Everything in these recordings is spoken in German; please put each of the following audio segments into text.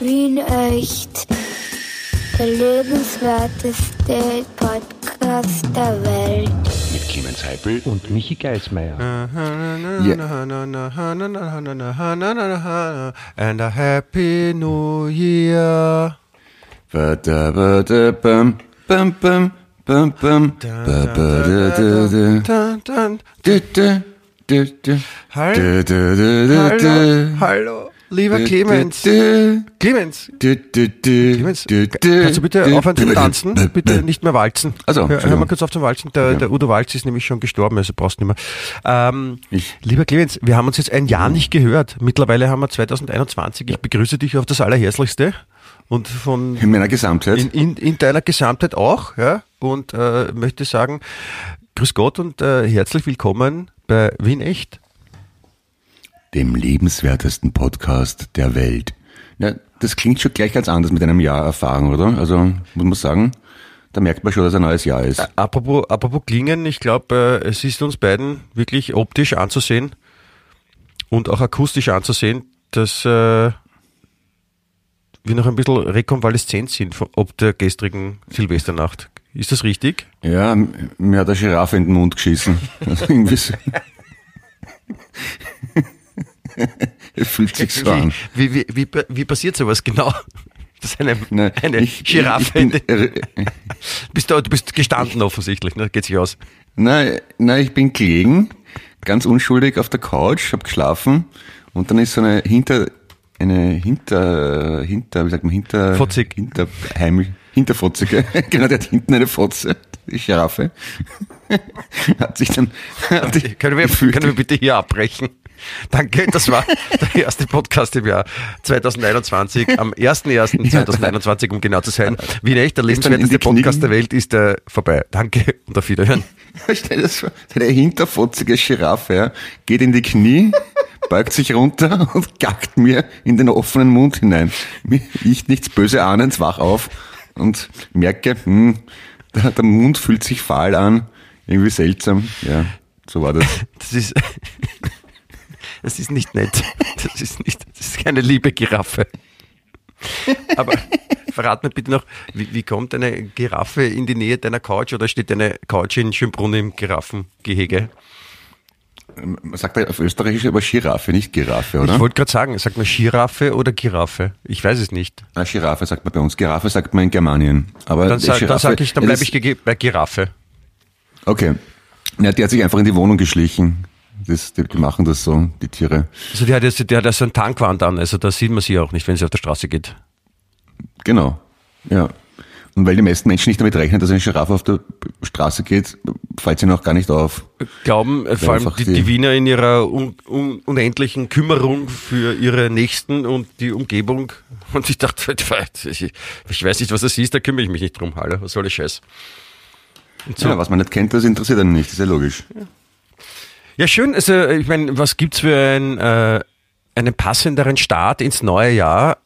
Wien echt. Der lebenswerteste Podcast der Welt. Mit Clemens Heipel und Michi Geismeier. And a happy new year. Hallo. Hallo, hallo, lieber Clemens. Clemens, Clemens, kannst du bitte aufhören zu tanzen? Bitte nicht mehr walzen. Also, hör, hör mal kurz auf zum Walzen. Der, der Udo Walz ist nämlich schon gestorben, also brauchst du nicht mehr. Ähm, lieber Clemens, wir haben uns jetzt ein Jahr nicht gehört. Mittlerweile haben wir 2021. Ich begrüße dich auf das Allerherzlichste und von In meiner Gesamtheit. in, in, in deiner Gesamtheit auch, ja, und äh, möchte sagen, grüß Gott und äh, herzlich willkommen bei Wien Echt. Dem lebenswertesten Podcast der Welt. Ja, das klingt schon gleich ganz anders mit einem Jahr Erfahrung, oder? Also muss man sagen, da merkt man schon, dass ein neues Jahr ist. Apropos, apropos Klingen, ich glaube, äh, es ist uns beiden wirklich optisch anzusehen und auch akustisch anzusehen, dass äh, wir noch ein bisschen rekonvaleszent sind von, ob der gestrigen Silvesternacht. Ist das richtig? Ja, mir hat eine Giraffe in den Mund geschissen. Also irgendwie so. Fühlt sich so an. Wie, wie, wie, wie, passiert sowas genau? Das ist eine, Nein, eine ich- Giraffe. Ich, ich bin, äh, bist du, du bist gestanden offensichtlich, ne? geht sich aus. nein, nein, ich bin gelegen, ganz unschuldig auf der Couch, hab geschlafen und dann ist so eine hinter, eine hinter, hinter, wie sagt man, hinter, Fotzig. hinter, heimisch, hinterfotzige, genau, der hat hinten eine Fotze, die Giraffe, hat sich dann, hat die, Können wir, können wir bitte hier abbrechen? Danke, das war der erste Podcast im Jahr 2021, am 01.01.2021, um genau zu sein. Wie echt, der lebenswerteste. Podcast der Welt ist äh, vorbei. Danke und auf Wiederhören. Stell dir das vor, eine hinterfotzige Giraffe, ja, geht in die Knie, beugt sich runter und gackt mir in den offenen Mund hinein. Ich nichts böse ahnend, wach auf und merke, hm, der, der Mund fühlt sich fahl an, irgendwie seltsam. Ja, so war das. Das ist, das ist nicht nett. Das ist nicht, das ist keine liebe Giraffe. Aber verrat mir bitte noch, wie, wie kommt eine Giraffe in die Nähe deiner Couch oder steht eine Couch in Schönbrunn im Giraffengehege? Man sagt auf Österreichisch aber Giraffe, nicht Giraffe, oder? Ich wollte gerade sagen, sagt man Giraffe oder Giraffe? Ich weiß es nicht. Na, Giraffe sagt man bei uns. Giraffe sagt man in Germanien. Aber Dann, sa dann Giraffe- sag ich, dann bleibe ich bei Giraffe. Okay. Ja, die hat sich einfach in die Wohnung geschlichen. Das, die, machen das so, die Tiere. Also die hat jetzt, die hat ja so ein Tankwand an, also da sieht man sie auch nicht, wenn sie auf der Straße geht. Genau. Ja. Und weil die meisten Menschen nicht damit rechnen, dass eine Giraffe auf der Straße geht, fällt sie noch gar nicht auf. Glauben vor allem die, die- Wiener in ihrer un, un, unendlichen Kümmerung für ihre Nächsten und die Umgebung. Und ich dachte, ich, ich weiß nicht, was das ist, da kümmere ich mich nicht drum. Hallo, was soll der Scheiß? So. Ja, was man nicht kennt, das interessiert einen nicht, das ist ja logisch. Ja, schön. Also, ich meine, was gibt's für ein, äh, einen passenderen Start ins neue Jahr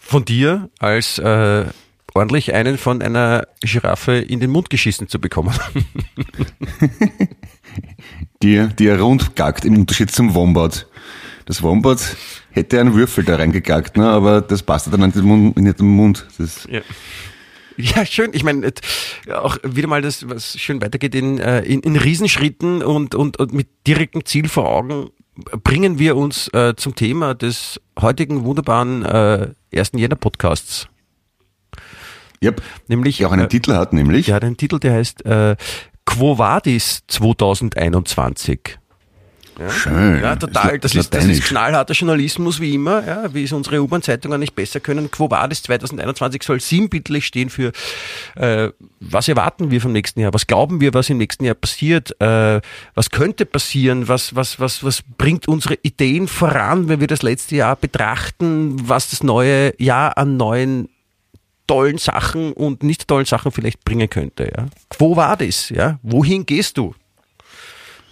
von dir, als äh, ordentlich einen von einer Giraffe in den Mund geschissen zu bekommen? Die, die er rund gackt, im Unterschied zum Wombat. Das Wombat hätte einen Würfel da reingegackt, ne, aber das passt dann nicht in den Mund. In den Mund. Das, Ja. Ja, schön. Ich meine, auch wieder mal das, was schön weitergeht in, äh, in, in Riesenschritten und, und, und mit direktem Ziel vor Augen bringen wir uns äh, zum Thema des heutigen wunderbaren äh, ersten Jänner Podcasts. yep. Nämlich, Die auch einen äh, Titel hat, nämlich. der hat einen Titel, der heißt äh, Quo Vadis 2021. Schön. Ja, total. Das ist, das ist knallharter Journalismus, wie immer, ja, wie es unsere U-Bahn-Zeitungen nicht besser können. Quo Vadis 2021 soll sinnbildlich stehen für, äh, was erwarten wir vom nächsten Jahr? Was glauben wir, was im nächsten Jahr passiert? Äh, was könnte passieren? Was, was, was, was bringt unsere Ideen voran, wenn wir das letzte Jahr betrachten? Was das neue Jahr an neuen tollen Sachen und nicht tollen Sachen vielleicht bringen könnte, ja? Quo Vadis, ja? Wohin gehst du?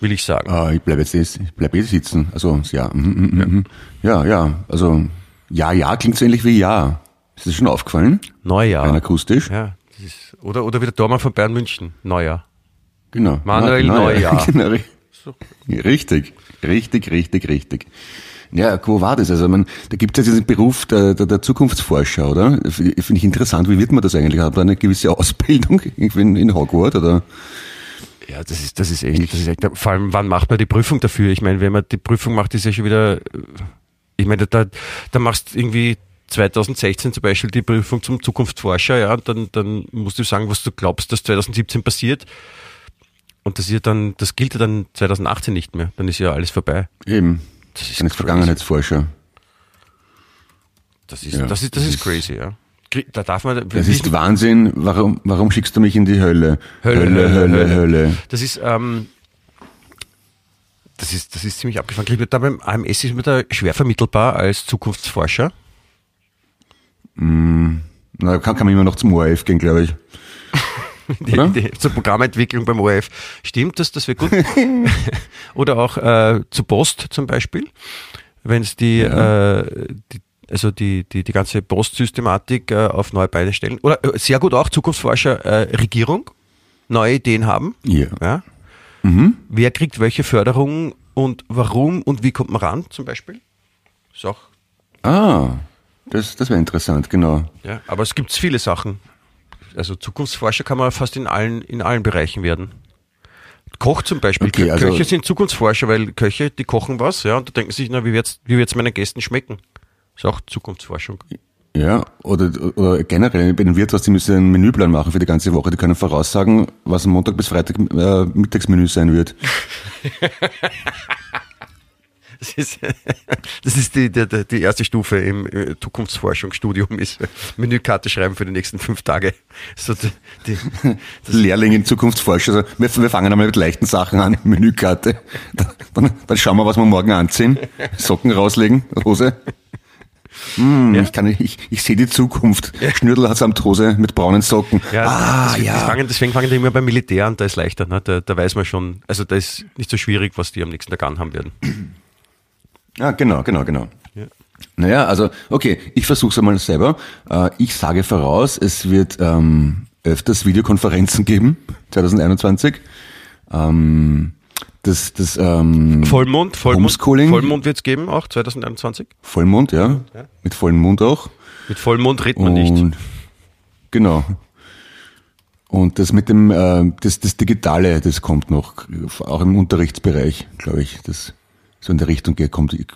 Will ich sagen. Ah, ich bleibe jetzt, ich bleib jetzt sitzen. Also, ja, mhm, mhm, mhm. ja, ja, also, ja, ja, klingt so ähnlich wie ja. Ist das schon aufgefallen? Neujahr. Rein akustisch? Ja, das ist, oder, oder wie der Tormann von Bayern München. Neujahr. Genau. Manuel Na- Neujahr. Genau, ri- richtig, richtig, richtig, richtig. Ja, wo war das? Also man, da gibt es ja diesen Beruf der, der, der Zukunftsforscher, oder? Finde ich interessant. Wie wird man das eigentlich? Hat man eine gewisse Ausbildung in, in Hogwarts oder? Ja, das ist, das ist echt, das ist echt, vor allem, wann macht man die Prüfung dafür? Ich meine, wenn man die Prüfung macht, ist ja schon wieder, ich meine, da, da machst du irgendwie 2016 zum Beispiel die Prüfung zum Zukunftsforscher, ja, dann, dann musst du sagen, was du glaubst, dass 2017 passiert. Und das ist ja dann, das gilt ja dann 2018 nicht mehr. Dann ist ja alles vorbei. Eben. Das ist Dann ist crazy. Vergangenheitsforscher. Das ist, Ja, das ist, das das ist ist- crazy, ja. Da darf man, Das ist Wahnsinn. Warum, warum schickst du mich in die Hölle? Hölle, Hölle, Hölle, Hölle. Das ist, ähm, das ist, das ist ziemlich abgefahren. Kriegt man Da beim AMS ist man da schwer vermittelbar als Zukunftsforscher. Na, kann, kann man immer noch zum ORF gehen, glaube ich. Die, die, zur Programmentwicklung beim ORF. Stimmt das, das wäre gut. Oder auch äh, zu Post zum Beispiel. Wenn es die, äh, die, also die, die, die ganze Postsystematik äh, auf neue Beine stellen. Oder äh, sehr gut auch Zukunftsforscher, äh, Regierung, neue Ideen haben. Ja. Ja. Wer kriegt welche Förderung und warum und wie kommt man ran zum Beispiel? Ist auch, Ah, das, das wäre interessant, genau. ja. Aber es gibt viele Sachen. Also Zukunftsforscher kann man fast in allen, in allen Bereichen werden. Koch zum Beispiel. Okay, also- Köche sind Zukunftsforscher, weil Köche, die kochen was, ja, und da denken sich, na, wie wird's, wie wird's meinen Gästen schmecken? Ist auch Zukunftsforschung. Ja, oder, oder generell bei den Wirtshaus, die müssen einen Menüplan machen für die ganze Woche. Die können voraussagen, was am Montag bis Freitag äh, Mittagsmenü sein wird. Das ist, das ist die, die, die erste Stufe im äh, Zukunftsforschungsstudium, ist Menükarte schreiben für die nächsten fünf Tage. So die, Lehrling in Zukunftsforscher. Also wir, wir fangen einmal mit leichten Sachen an, Menükarte. Dann, dann, dann schauen wir, was wir morgen anziehen. Socken rauslegen, Hose. Hm, Ja. Ich, kann, ich, ich sehe die Zukunft. Schnürtel hat samt Hose mit braunen Socken. Ja, ah, deswegen, ja. Fangen, deswegen fangen die immer beim Militär an, da ist leichter. Ne? Da, da weiß man schon, also da ist nicht so schwierig, was die am nächsten Tag anhaben werden. Ja, genau, genau, genau. Ja. Naja, also, okay, ich versuche es einmal selber. Äh, ich sage voraus, es wird ähm, öfters Videokonferenzen geben, 2021. Ähm, das, das ähm, Vollmond, Vollmond, Homeschooling. Vollmond wird es geben, auch 2021. Vollmond, ja. Mit vollem Mund auch. Mit Vollmond redet man nicht. Und genau. Und das mit dem, äh, das, das Digitale, das kommt noch, auch im Unterrichtsbereich, glaube ich, das so in der Richtung geht, kommt. Ich,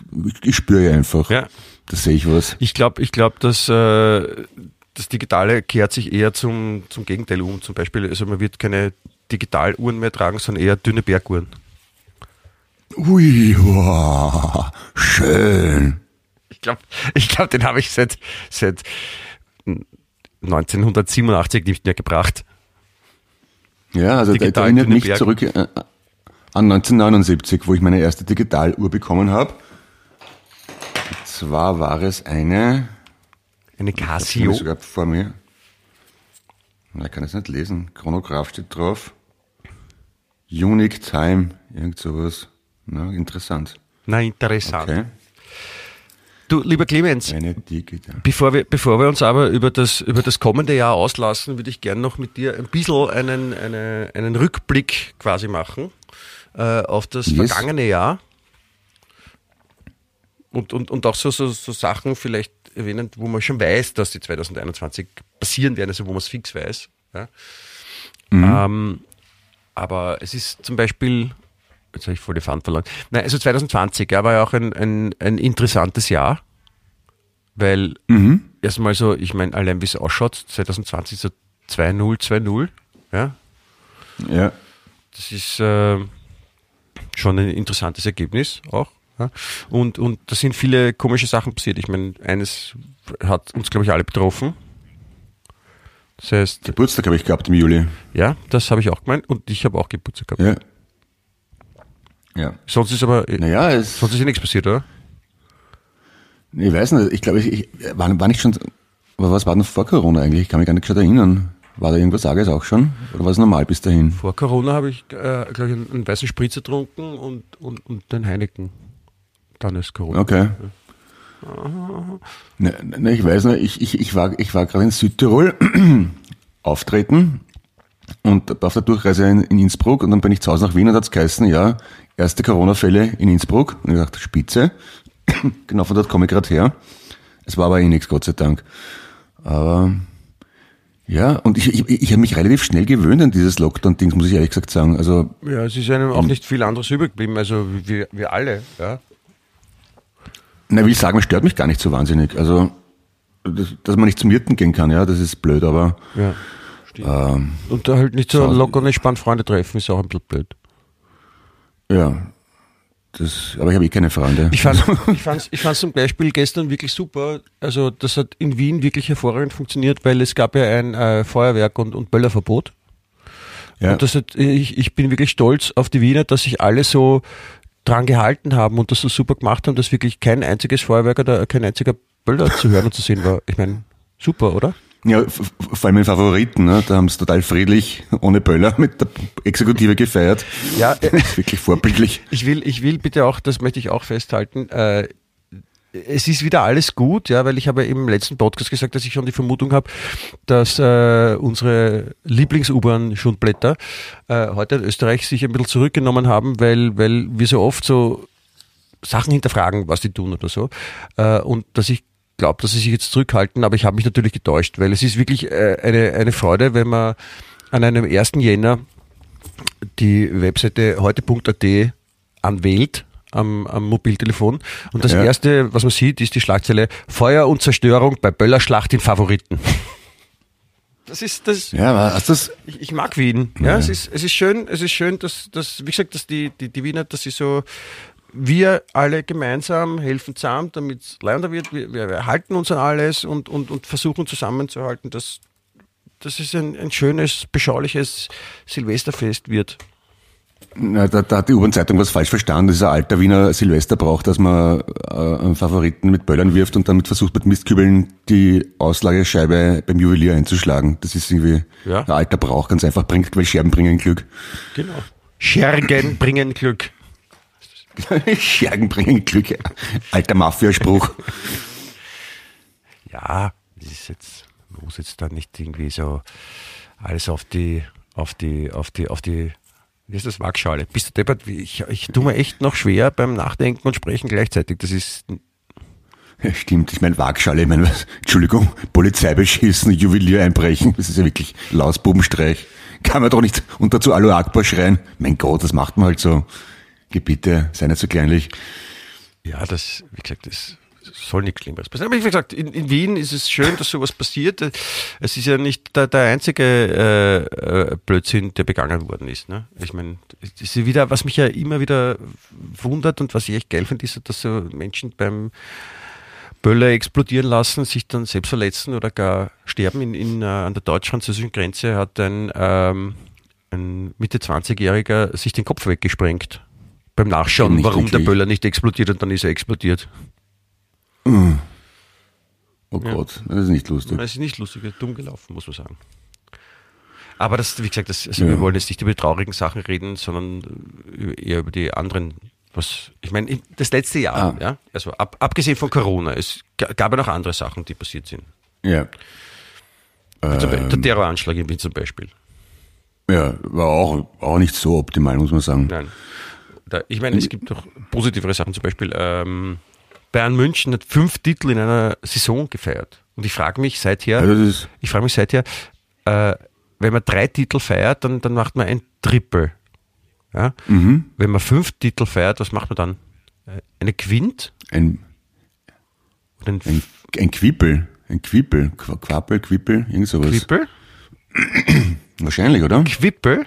ich, spüre ja einfach, Ja. da sehe ich was. Ich glaube, ich glaub, dass äh, das Digitale kehrt sich eher zum, zum Gegenteil um. Zum Beispiel, also man wird keine Digitaluhren mehr tragen, sondern eher dünne Berguhren. Ui, wow, schön. Ich glaube, ich glaub, den habe ich seit, seit 1987 nicht mehr gebracht. Ja, also Digital erinnert mich zurück äh, an 1979, wo ich meine erste Digitaluhr bekommen habe. Und zwar war es eine, Eine Casio. sogar vor mir. Na, Ich kann es nicht lesen. Chronograph steht drauf. Unique Time, irgend sowas. Na, interessant. Na, interessant. Okay. Du, lieber Clemens. Bevor wir, bevor wir uns aber über das, über das kommende Jahr auslassen, würde ich gerne noch mit dir ein bisschen einen, eine, einen Rückblick quasi machen äh, auf das Yes. vergangene Jahr. Und, und, und auch so, so, so Sachen vielleicht erwähnen, wo man schon weiß, dass die 2021 passieren werden, also wo man es fix weiß. Ja. Ähm, aber es ist zum Beispiel, jetzt habe ich voll die Pfand verloren. Nein, also 2020 ja, war ja auch ein, ein, ein interessantes Jahr, weil erstmal so, ich meine, allein wie es ausschaut, 2020 so 2-0, 2-0, ja, Ja. das ist äh, schon ein interessantes Ergebnis auch. Ja. Und, und da sind viele komische Sachen passiert. Ich meine, eines hat uns, glaube ich, alle betroffen. Das heißt, Geburtstag habe ich gehabt im Juli. ja, das habe ich auch gemeint und ich habe auch Geburtstag gehabt. Ja. Ja. Sonst ist aber, Naja, es, sonst ist ja nichts passiert, oder? ich weiß nicht, ich glaube, ich, ich war, war nicht schon, aber was war denn vor Corona eigentlich? Ich kann mich gar nicht schon erinnern. War da irgendwas Arges auch schon? Oder war es normal bis dahin? Vor Corona habe ich, äh, glaube ich, einen, einen weißen Spritzer getrunken und, und, und den Heineken. Dann ist Corona. Okay. Ne, ne, ich weiß nicht, ich, ich, ich war, ich war gerade in Südtirol auftreten und auf der Durchreise in, in Innsbruck und dann bin ich zu Hause nach Wien und hat's geheißen, ja, erste Corona-Fälle in Innsbruck. Und ich dachte, Spitze. genau, von dort komme ich gerade her. Es war aber eh nichts, Gott sei Dank. Aber ja, und ich, ich, ich habe mich relativ schnell gewöhnt an dieses Lockdown-Ding, muss ich ehrlich gesagt sagen. Also Ja, es ist einem auch nicht viel anderes übrig geblieben, also wir, wir alle, ja. Na, will ich sagen, es stört mich gar nicht so wahnsinnig. Also, dass, dass man nicht zum Hirten gehen kann, ja, das ist blöd, aber ja. Ähm, Und da halt nicht so locker und entspannt Freunde treffen, ist auch ein bisschen blöd. ja. Das, aber ich habe eh keine Freunde. Ich fand ich fand's, ich fand's zum Beispiel gestern wirklich super. Also das hat in Wien wirklich hervorragend funktioniert, weil es gab ja ein äh, Feuerwerk und, und Böllerverbot. ja. Und das hat, ich, ich bin wirklich stolz auf die Wiener, dass sich alle so dran gehalten haben und das so super gemacht haben, dass wirklich kein einziges Feuerwerk oder kein einziger Böller zu hören und zu sehen war. Ich meine, super, oder? Ja, vor allem in Favoriten, ne? da haben sie total friedlich, ohne Böller, mit der Exekutive gefeiert. Ja, äh, Wirklich vorbildlich. Ich will, ich will bitte auch, das möchte ich auch festhalten, äh, es ist wieder alles gut, ja, weil ich habe im letzten Podcast gesagt, dass ich schon die Vermutung habe, dass äh, unsere Lieblings-U-Bahn-Schundblätter äh, heute in Österreich sich ein bisschen zurückgenommen haben, weil, weil wir so oft so Sachen hinterfragen, was die tun oder so. Äh, und dass ich glaube, dass sie sich jetzt zurückhalten, aber ich habe mich natürlich getäuscht, weil es ist wirklich äh, eine, eine Freude, wenn man an einem 1. Jänner die Webseite heute.at anwählt am, am Mobiltelefon. Und das Ja. erste, was man sieht, ist die Schlagzeile Feuer und Zerstörung bei Böllerschlacht in Favoriten. Das ist das. Ja, du das? Ich, ich mag Wien. Ja, es ist es ist schön. Es ist schön, dass, dass wie gesagt, dass die die, die Wiener, dass sie so wir alle gemeinsam helfen zusammen, damit es leider wird. Wir, wir wir halten uns an alles und, und, und versuchen zusammenzuhalten, dass, dass es ein, ein schönes, beschauliches Silvesterfest wird. Na, da, da hat die U-Bahn-Zeitung was falsch verstanden. Das ist ein alter Wiener Silvesterbrauch, dass man äh, einen Favoriten mit Böllern wirft und damit versucht mit Mistkübeln die Auslagescheibe beim Juwelier einzuschlagen. Das ist irgendwie Ja. ein alter Brauch, ganz einfach bringt, weil Scherben bringen Glück. Genau. Schergen bringen Glück. Schergen bringen Glück. Alter Mafiaspruch. Ja, das ist jetzt, man muss jetzt da nicht irgendwie so alles auf die, auf die, auf die, auf die, wie ist das, Waagschale? Bist du deppert? Ich, ich tue mir echt noch schwer beim Nachdenken und Sprechen gleichzeitig. Das ist, Ja, stimmt, ich meine Waagschale, ich meine, was- Entschuldigung, Polizei beschissen, Juwelier einbrechen, das ist ja wirklich Lausbubenstreich. Kann man doch nicht und dazu Alu Akbar schreien. Mein Gott, das macht man halt so. Gebiete, sei nicht so kleinlich. ja, das, wie gesagt, das soll nichts Schlimmeres passieren. Aber wie gesagt, in, in Wien ist es schön, dass sowas passiert. Es ist ja nicht der, der einzige äh, äh, Blödsinn, der begangen worden ist. Ne? Ich meine, was mich ja immer wieder wundert und was ich echt geil finde, ist, dass so Menschen beim Böller explodieren lassen, sich dann selbst verletzen oder gar sterben. In, in, äh, an der deutsch-französischen Grenze hat ein, ähm, ein Mitte 20-Jähriger sich den Kopf weggesprengt. Beim Nachschauen, Nicht warum der wirklich. Böller nicht explodiert und dann ist er explodiert. Oh Gott, das ist nicht lustig. Das ist nicht lustig, das ist dumm gelaufen, muss man sagen. Aber das, wie gesagt, das, also Ja. wir wollen jetzt nicht über die traurigen Sachen reden, sondern eher über die anderen. Was, ich meine, in- das letzte Jahr, Ah. ja, also ab, abgesehen von Corona, es ga- gab ja noch andere Sachen, die passiert sind. Ja. Ähm. der Terroranschlag in Wien zum Beispiel. Ja, war auch, auch nicht so optimal, muss man sagen. Nein. Da, ich meine, es gibt doch positivere Sachen. Zum Beispiel ähm, Bayern München hat fünf Titel in einer Saison gefeiert. Und ich frage mich seither, Also ich frage mich seither, äh, wenn man drei Titel feiert, dann, dann macht man ein Triple. Ja? mhm. Wenn man fünf Titel feiert, was macht man dann? Äh, Eine Quint? ein, ein ein, ein Quippel. Ein Quippel. Qu- Quappel, Quippel, irgend sowas. Quippel? Wahrscheinlich, oder? Quippel?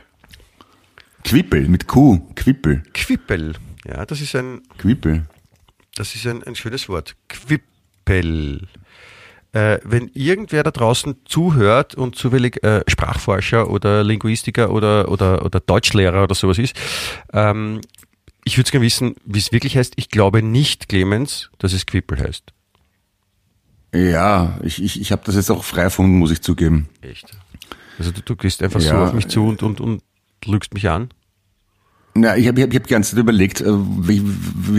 Quippel, mit Q. Quippel. Quippel. Ja, das ist ein, Quippel. das ist ein, ein schönes Wort. Quippel. Äh, wenn irgendwer da draußen zuhört und zufällig äh, Sprachforscher oder Linguistiker oder, oder, oder Deutschlehrer oder sowas ist, ähm, ich würde gerne wissen, wie es wirklich heißt. Ich glaube nicht, Clemens, dass es Quippel heißt. Ja, ich, ich, ich habe das jetzt auch frei erfunden, muss ich zugeben. Echt? Also du, du gehst einfach so Ja, auf mich zu und, und, und lügst mich an? Na, ich habe ich hab, ich hab die ganze Zeit überlegt, äh, wie,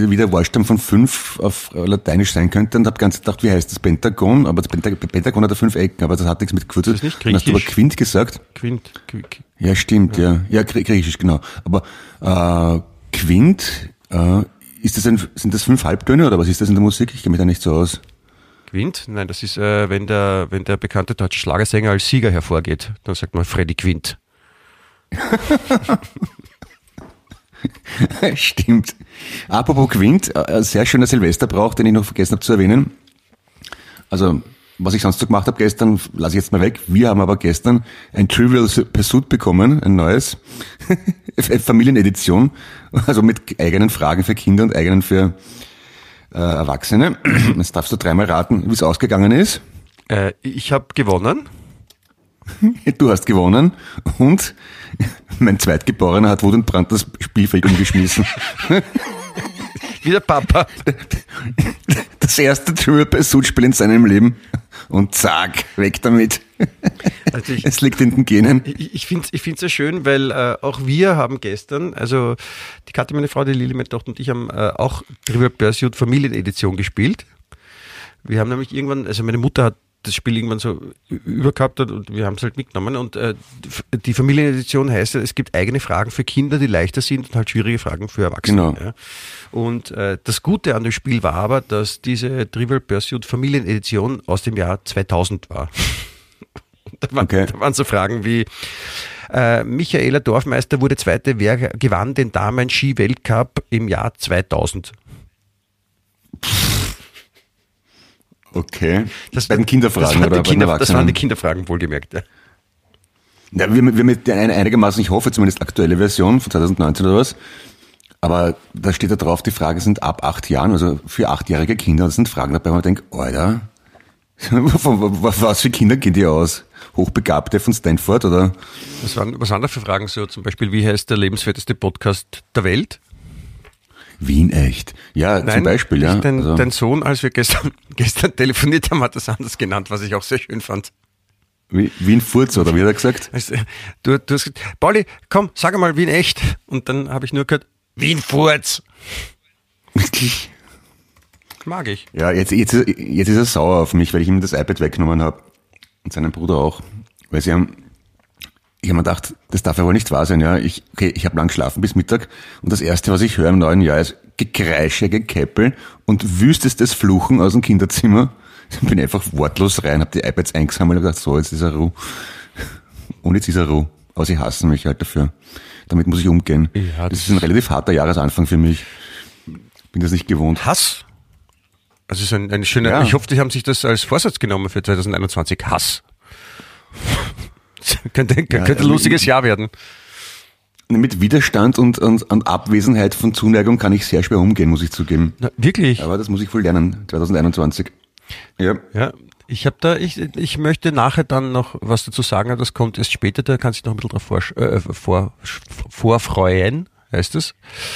wie, der Wahlstamm von fünf auf äh, Lateinisch sein könnte und habe ganz gedacht, wie heißt das Pentagon? Aber das Pentag Pentagon hat ja fünf Ecken, aber das hat nichts mit. Ist das nicht Dann hast du aber griechisch? Quint gesagt. Quint, Qu- Qu- Ja, stimmt, ja. Ja, Grie- griechisch, genau. Aber äh, Quint äh, ist das ein, sind das fünf Halbtöne oder was ist das in der Musik? Ich kenne mich da nicht so aus. Quint? Nein, das ist, äh, wenn, der, wenn der bekannte deutsche Schlagersänger als Sieger hervorgeht, dann sagt man Freddy Quint. Stimmt. Apropos Quint, äh, ein sehr schöner Silvesterbrauch, den ich noch vergessen habe zu erwähnen. Also, was ich sonst so gemacht habe gestern, lasse ich jetzt mal weg. Wir haben aber gestern ein Trivial Pursuit bekommen, ein neues Familienedition, also mit eigenen Fragen für Kinder und eigenen für äh, Erwachsene. Jetzt darfst du dreimal raten, wie es ausgegangen ist. Äh, ich habe gewonnen. Du hast gewonnen und mein Zweitgeborener hat Wut und Brand das Spielfeld umgeschmissen. Wie der Papa. Das erste Trivial Pursuit Spiel in seinem Leben und zack, weg damit. Also ich, es liegt in den Genen. Ich, ich finde es sehr schön, weil äh, auch wir haben gestern, also die Katja, meine Frau, die Lili, meine Tochter und ich haben äh, auch Trivial Pursuit Familienedition gespielt. Wir haben nämlich irgendwann, also meine Mutter hat das Spiel irgendwann so übergehabt hat und wir haben es halt mitgenommen. Und äh, die Familienedition heißt ja, es gibt eigene Fragen für Kinder, die leichter sind und halt schwierige Fragen für Erwachsene. Genau. Ja. Und äh, das Gute an dem Spiel war aber, dass diese Trivial Pursuit Familienedition aus dem Jahr 2000 war. da, waren, okay. da waren so Fragen wie, äh, Michaela Dorfmeister wurde Zweite, wer gewann den Damen-Ski-Weltcup im Jahr 2000? Okay. Das bei den Kinderfragen das oder bei Kinder, Das waren die Kinderfragen, wohlgemerkt. Ja. Ja, wir, wir mit einigermaßen, ich hoffe zumindest aktuelle Version von 2019 oder was. Aber da steht da drauf, die Fragen sind ab acht Jahren, also für achtjährige Kinder. Das sind Fragen dabei, wo man denkt, Alter, was für Kinder gehen die aus? Hochbegabte von Stanford oder? Was waren, was waren da für Fragen so? Zum Beispiel, wie heißt der lebenswerteste Podcast der Welt? Wien echt. Ja, Nein, zum Beispiel, ja. Dein, also. dein Sohn, als wir gestern, gestern telefoniert haben, hat das anders genannt, was ich auch sehr schön fand. Wie, Wien Furz, oder wie hat er gesagt? Also, du, du hast gesagt, Pauli, komm, sag mal Wien echt. Und dann habe ich nur gehört, Wien Furz. Mag ich. Ja, jetzt, jetzt, jetzt ist er sauer auf mich, weil ich ihm das iPad weggenommen habe. Und seinen Bruder auch. Weil sie haben ich habe mir gedacht, das darf ja wohl nicht wahr sein. Ja, ich, okay, ich habe lang geschlafen bis Mittag und das erste, was ich höre im neuen Jahr, ist Gekreische, Gekäppel und wüstestes Fluchen aus dem Kinderzimmer. Ich bin einfach wortlos rein, habe die iPads eingesammelt und gedacht, so, jetzt ist er Ruhe. Und jetzt ist er Ruhe. Aber sie hassen mich halt dafür. Damit muss ich umgehen. Ja, das, das ist ein relativ harter Jahresanfang für mich. Bin das nicht gewohnt. Hass? Also ist ein, eine schöne, ja. ich hoffe, die haben sich das als Vorsatz genommen für 2021. Hass. Könnte, ja, könnte ein lustiges Jahr werden. Mit Widerstand und, und, und, Abwesenheit von Zuneigung kann ich sehr schwer umgehen, muss ich zugeben. Na, wirklich? Aber das muss ich wohl lernen, 2021. Ja. Ja, ich habe da, ich, ich möchte nachher dann noch was dazu sagen, das kommt erst später, da kannst du noch ein bisschen drauf vor, äh, vor, vorfreuen, heißt es.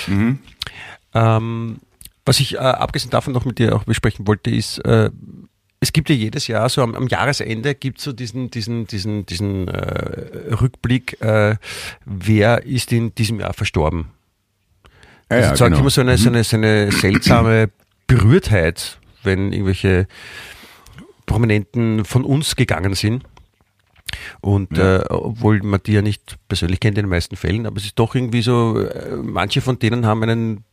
Mhm. Ähm, was ich äh, abgesehen davon noch mit dir auch besprechen wollte, ist, äh, es gibt ja jedes Jahr so am, am Jahresende gibt so diesen diesen diesen diesen äh, Rückblick, äh, wer ist in diesem Jahr verstorben. Ja, das ja, zeigt genau. immer so eine, so, eine, so eine seltsame Berührtheit, wenn irgendwelche Prominenten von uns gegangen sind. Und ja. äh, obwohl man die ja nicht persönlich kennt in den meisten Fällen, aber es ist doch irgendwie so, äh, manche von denen haben einen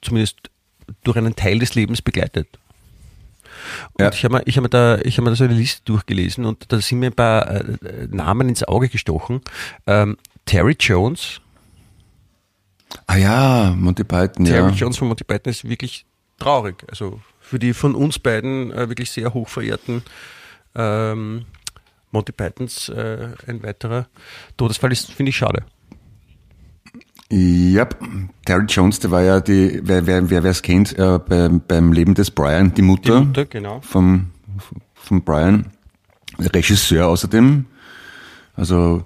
zumindest durch einen Teil des Lebens begleitet. Und ja. ich habe mir, ich hab mir, da, ich hab mir da so eine Liste durchgelesen und da sind mir ein paar äh, Namen ins Auge gestochen. Ähm, Terry Jones. Ah ja, Monty Python, Terry ja. Jones von Monty Python ist wirklich traurig. Also für die von uns beiden äh, wirklich sehr hoch verehrten ähm, Monty Pythons äh, ein weiterer Todesfall ist, finde ich schade. Ja, Terry Jones, der war ja die, wer wer wer es kennt, äh, beim, beim Leben des Brian, die Mutter, die Mutter genau. vom, vom Brian, Regisseur außerdem. Also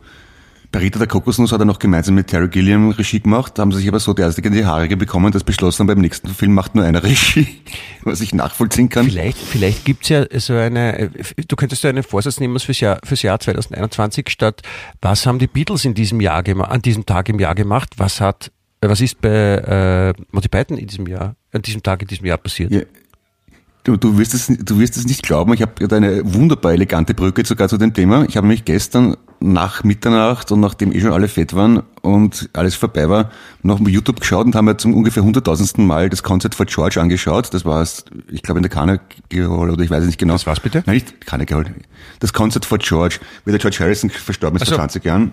bei Rita der Kokosnuss hat er noch gemeinsam mit Terry Gilliam Regie gemacht, haben sie sich aber so derzeit in die Haare bekommen, dass beschlossen beim nächsten Film macht nur einer Regie, was ich nachvollziehen kann. Vielleicht, vielleicht gibt's ja so eine, du könntest ja einen Vorsatz nehmen fürs Jahr, fürs Jahr 2021 statt, was haben die Beatles in diesem Jahr gemacht, an diesem Tag im Jahr gemacht, was hat, was ist bei äh, Monty Python in diesem Jahr, an diesem Tag in diesem Jahr passiert? Ja. Du, du, wirst es, du wirst es nicht glauben, ich habe da eine wunderbar elegante Brücke sogar zu dem Thema. Ich habe mich gestern nach Mitternacht und nachdem eh schon alle fett waren und alles vorbei war, noch auf YouTube geschaut und haben wir zum ungefähr hunderttausendsten Mal das Concert for George angeschaut. Das war, ich glaube, in der Carnegie Hall oder ich weiß es nicht genau. Das war's bitte? Nein, nicht Carnegie Hall. Das Concert for George, wie der George Harrison verstorben ist so. vor 20 Jahren.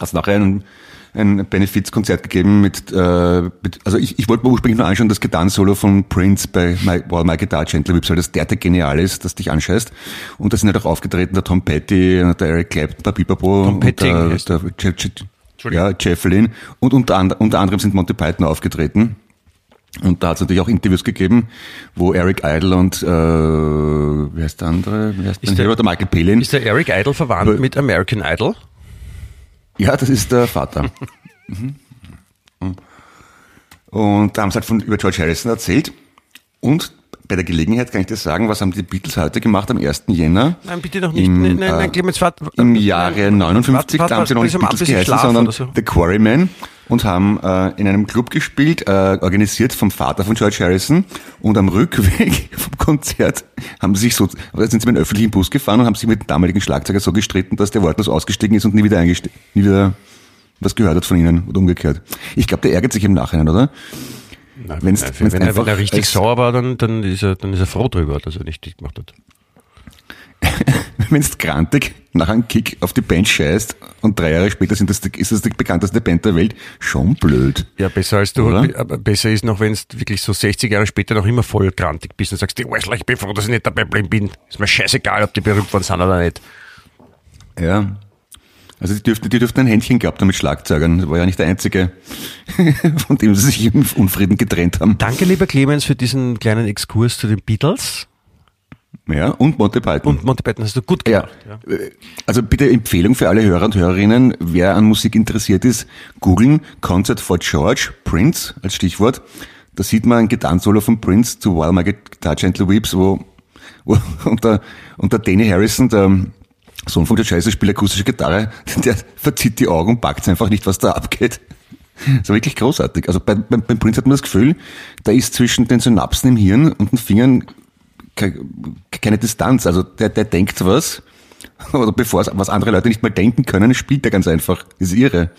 Hat nachher einen ein Benefizkonzert gegeben mit, äh, mit also ich, ich wollte mir ursprünglich nur anschauen, das Gitarren-Solo von Prince bei My, wow, My Guitar Gently Whips, weil das derartig genial ist, dass dich anscheißt. Und da sind halt auch aufgetreten der Tom Petty, der Eric Clapton, der Pipapo Tom und Petting der, der, Je- ja, Jeff Lynne. Und unter, and- unter anderem sind Monty Python aufgetreten. Und da hat es natürlich auch Interviews gegeben, wo Eric Idle und äh, wie heißt der andere? Wie heißt Ist der, der- der Michael Palin? Ist der Eric Idle verwandt mit American Idol? Ja, das ist der Vater. Mhm. Und da haben sie halt von, über George Harrison erzählt. Und bei der Gelegenheit kann ich dir sagen, was haben die Beatles heute gemacht am 1. Jänner? Nein, bitte noch nicht. Im, nein, nein, äh, nein, Clemens, warte. Im Jahre 59, warte, da haben sie noch nicht Beatles geheißen, sondern so. The Quarrymen und haben äh, in einem Club gespielt, äh, organisiert vom Vater von George Harrison und am Rückweg vom Konzert haben sie sich so, oder sind sie mit einem öffentlichen Bus gefahren und haben sich mit dem damaligen Schlagzeuger so gestritten, dass der wortlos ausgestiegen ist und nie wieder eingestiegen, nie wieder was gehört hat von ihnen oder umgekehrt. Ich glaube, der ärgert sich im Nachhinein, oder? Nein, Wenn's- nein, wenn's wenn, er, wenn er richtig sauer war, dann, dann, ist er, dann ist er froh drüber, dass er nicht gemacht hat. Wenn es grantig nach einem Kick auf die Band scheißt und drei Jahre später sind das, ist das die bekannteste Band der Welt, schon blöd. Ja, besser als du, aber besser ist noch, wenn du wirklich so 60 Jahre später noch immer voll grantig bist und sagst, die Arschloch, ich bin froh, dass ich nicht dabei geblieben bin. Ist mir scheißegal, ob die berühmt worden sind oder nicht. Ja. Also die dürften, die dürften ein Händchen gehabt haben mit Schlagzeugern. Das war ja nicht der einzige, von dem sie sich im Unfrieden getrennt haben. Danke, lieber Clemens, für diesen kleinen Exkurs zu den Beatles Ja, und Monty Python. und Monty Python. Hast du gut gemacht. Ja. Äh, Also bitte Empfehlung für alle Hörer und Hörerinnen, wer an Musik interessiert ist, googeln Concert for George, Prince als Stichwort. Da sieht man ein Gitarrensolo von Prince zu While My Guitar Gently Weeps, wo, wo und der Danny Harrison, der Sohn von Harrison, spielt akustische Gitarre, der verzieht die Augen und packt einfach nicht, was da abgeht. Das war wirklich großartig. Also bei, bei, beim Prince hat man das Gefühl, da ist zwischen den Synapsen im Hirn und den Fingern ke- keine Distanz. Also der, der denkt was, oder bevor es, was andere Leute nicht mal denken können, spielt er ganz einfach. Das ist irre.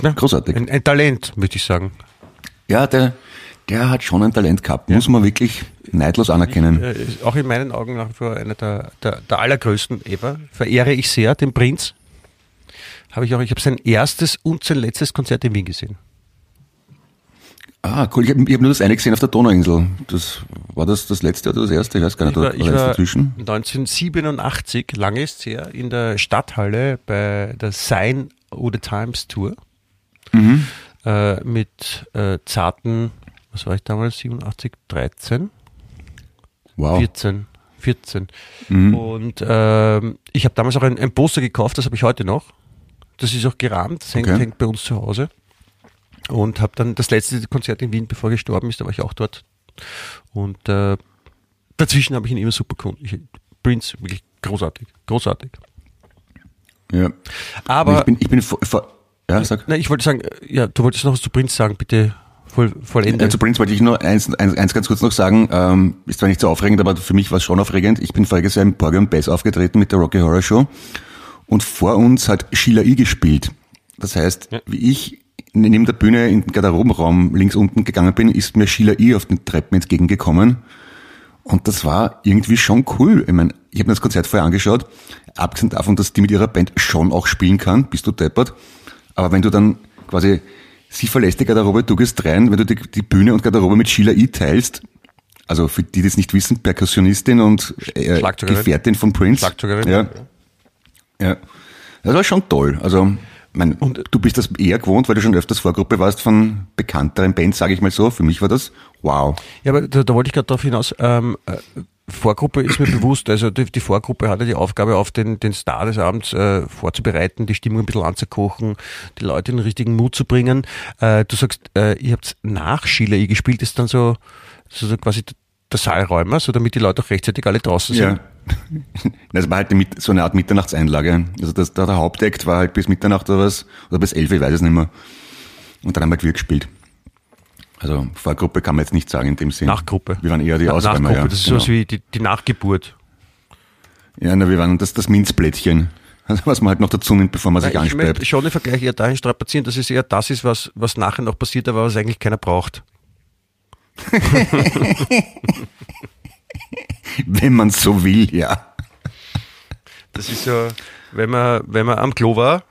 Ja. Großartig. Ein, ein Talent, möchte ich sagen. Ja, der, der hat schon ein Talent gehabt. Muss man wirklich neidlos anerkennen. Äh, ist auch in meinen Augen nach wie vor einer der, der, der allergrößten ever. Verehre ich sehr, den Prinz. Habe ich auch, ich habe sein erstes und sein letztes Konzert in Wien gesehen. Ah, cool. Ich habe hab nur das eine gesehen auf der Donauinsel. Das, war das das letzte oder das erste? Ich weiß gar nicht. Ich war, Oder, ich oder war dazwischen? 1987, lange ist es her, in der Stadthalle bei der Sign O The Times Tour Mhm. äh, mit äh, zarten, was war ich damals, 87, 13, Wow. 14, 14. Mhm. Und ähm, ich habe damals auch ein, ein Poster gekauft, das habe ich heute noch. Das ist auch gerahmt, das hängt, Okay. hängt bei uns zu Hause. Und habe dann das letzte Konzert in Wien, bevor er gestorben ist, da war ich auch dort. Und äh, dazwischen habe ich ihn immer super gefunden. Prince, wirklich großartig, großartig. Ja. Aber, ich bin, ich bin vor, vor, ja, sag. nein, ich wollte sagen, äh, ja, du wolltest noch was zu Prince sagen, bitte voll, vollende. Äh, zu Prince wollte ich nur eins, eins, eins ganz kurz noch sagen. Ähm, ist zwar nicht so aufregend, aber für mich war es schon aufregend. Ich bin voriges Jahr im Porgy und Bass aufgetreten mit der Rocky Horror Show. Und vor uns hat Sheila E. gespielt. Das heißt, Ja. wie ich neben der Bühne in den Garderobenraum links unten gegangen bin, ist mir Sheila E. auf den Treppen entgegengekommen. Und das war irgendwie schon cool. Ich meine, ich habe mir das Konzert vorher angeschaut. Abgesehen davon, dass die mit ihrer Band schon auch spielen kann, bist du deppert. Aber wenn du dann quasi, sie verlässt die Garderobe, du gehst rein, wenn du die, die Bühne und Garderobe mit Sheila E. teilst, also für die, die es nicht wissen, Perkussionistin und äh. Gefährtin von Prince. Schlagzeugerin. Ja. ja. Das war schon toll. Also, mein, Und- du bist das eher gewohnt, weil du schon öfters Vorgruppe warst von bekannteren Bands, sage ich mal so. Für mich war das wow. Ja, aber da, da wollte ich gerade darauf hinaus. Ähm, äh, Vorgruppe ist mir bewusst, also die, die Vorgruppe hatte die Aufgabe, auf den, den Star des Abends äh, vorzubereiten, die Stimmung ein bisschen anzukochen, die Leute in den richtigen Mut zu bringen. Äh, du sagst, äh, ihr habt nach Sheila E. gespielt, ist dann so, so, so quasi der Saalräumer, so damit die Leute auch rechtzeitig alle draußen sind. Ja. Das war halt Mit- so eine Art Mitternachtseinlage. Also das, der, der Hauptakt war halt bis Mitternacht oder was, oder bis elf, ich weiß es nicht mehr. Und dann haben halt wir gespielt. Also Vorgruppe kann man jetzt nicht sagen in dem Sinn. Nachgruppe. Wir waren eher die Na- Ausräumer. Nachgruppe, ja. das ist genau. sowas wie die, die Nachgeburt. Ja, na, wir waren das, das Minzblättchen. Also was man halt noch dazu nimmt, bevor man sich Nein, ich möchte schon den Vergleich eher dahin strapazieren, dass es eher das ist, was, was nachher noch passiert, aber was eigentlich keiner braucht. Wenn man so will, ja. Das ist so, wenn man, wenn man am Klo war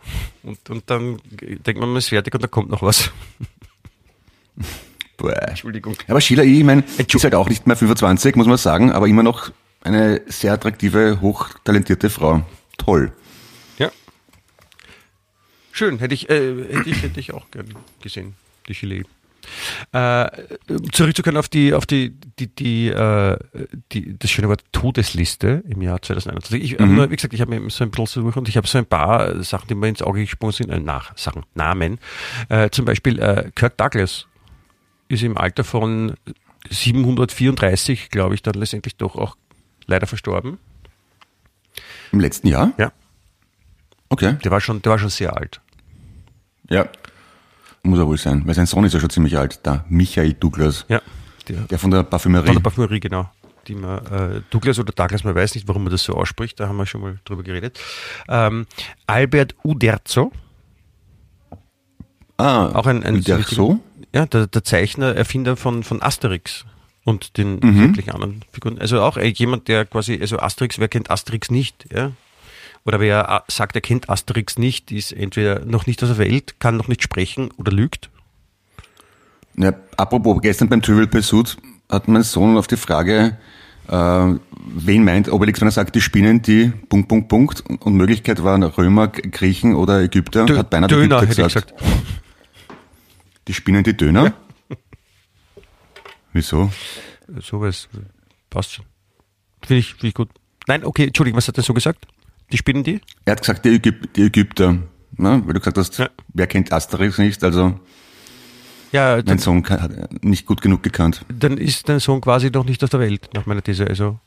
und, und dann denkt man, man ist fertig und dann kommt noch was. Boah. Entschuldigung. Aber Sheila E., ich meine, ist halt auch nicht mehr 25, muss man sagen, aber immer noch eine sehr attraktive, hochtalentierte Frau. Toll. Ja. Schön, hätte ich, äh, hätte ich, hätte ich auch gern gesehen, die Chile. Äh, zurückzukommen auf die, auf die, die, die, äh, die, das schöne Wort Todesliste im Jahr 2021. Ich, nur, wie gesagt, ich habe mir so ein bisschen suche und ich habe so ein paar Sachen, die mir ins Auge gesprungen sind, äh, nach Sachen, Namen. Äh, zum Beispiel äh, Kirk Douglas ist im Alter von 734, glaube ich, dann letztendlich doch auch leider verstorben. Im letzten Jahr? Ja. Okay. Der war schon, der war schon sehr alt. Ja. Muss er wohl sein, weil sein Sohn ist ja schon ziemlich alt, da Michael Douglas, Ja. Der, der von der Parfümerie. Von der Parfümerie, genau. Die man, äh, Douglas oder Douglas, man weiß nicht, warum man das so ausspricht, da haben wir schon mal drüber geredet. Ähm, Albert Uderzo, ah, auch ein, ein so? Ja, der, der Zeichner, Erfinder von, von Asterix und den Mhm. sämtlichen anderen Figuren. Also auch äh, jemand, der quasi, also Asterix, wer kennt Asterix nicht, ja? Oder wer äh, sagt, er kennt Asterix nicht, ist entweder noch nicht aus der Welt, kann noch nicht sprechen oder lügt. Ja, apropos, gestern beim Trivial Pursuit hat mein Sohn auf die Frage, äh, wen meint Obelix, wenn er sagt, die Spinnen, die Punkt, Punkt, Punkt und Möglichkeit waren Römer, Griechen oder Ägypter, Dö- hat beinahe Döner, Ägypter hätte ich gesagt. Die Spinnen, die Döner? Wieso? Sowas passt schon. Finde ich, finde ich gut. Nein, okay, Entschuldigung, was hat er so gesagt? Die Spinnen die? Er hat gesagt, die, Ägyp die Ägypter. Ne? Weil du gesagt hast, Ja. wer kennt Asterix nicht, also Ja, mein Sohn kann, hat nicht gut genug gekannt. dann ist dein Sohn quasi noch nicht aus der Welt, nach meiner These. Also,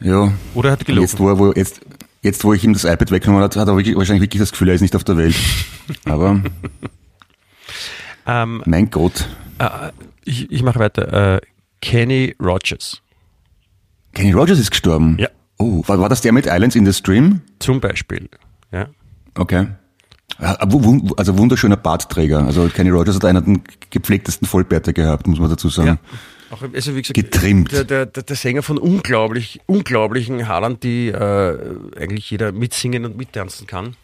Ja. oder er hat gelogen. Jetzt wo, er, wo, jetzt, jetzt, wo ich ihm das iPad weggenommen habe, hat er wirklich, wahrscheinlich wirklich das Gefühl, er ist nicht auf der Welt. Aber Ähm, mein Gott. äh, ich, ich mache weiter. Äh, Kenny Rogers Kenny Rogers ist gestorben. Ja. Oh, war, war das der mit Islands in the Stream? zum Beispiel. Ja. Okay. Wun- Also wunderschöner Bartträger. Also Kenny Rogers hat einen der gepflegtesten Vollbärte gehabt, muss man dazu sagen. Ja. Auch, also wie gesagt, Getrimmt. Der, der, der, Sänger von unglaublich, unglaublichen Hadern, die äh, eigentlich jeder mitsingen und mittanzen kann.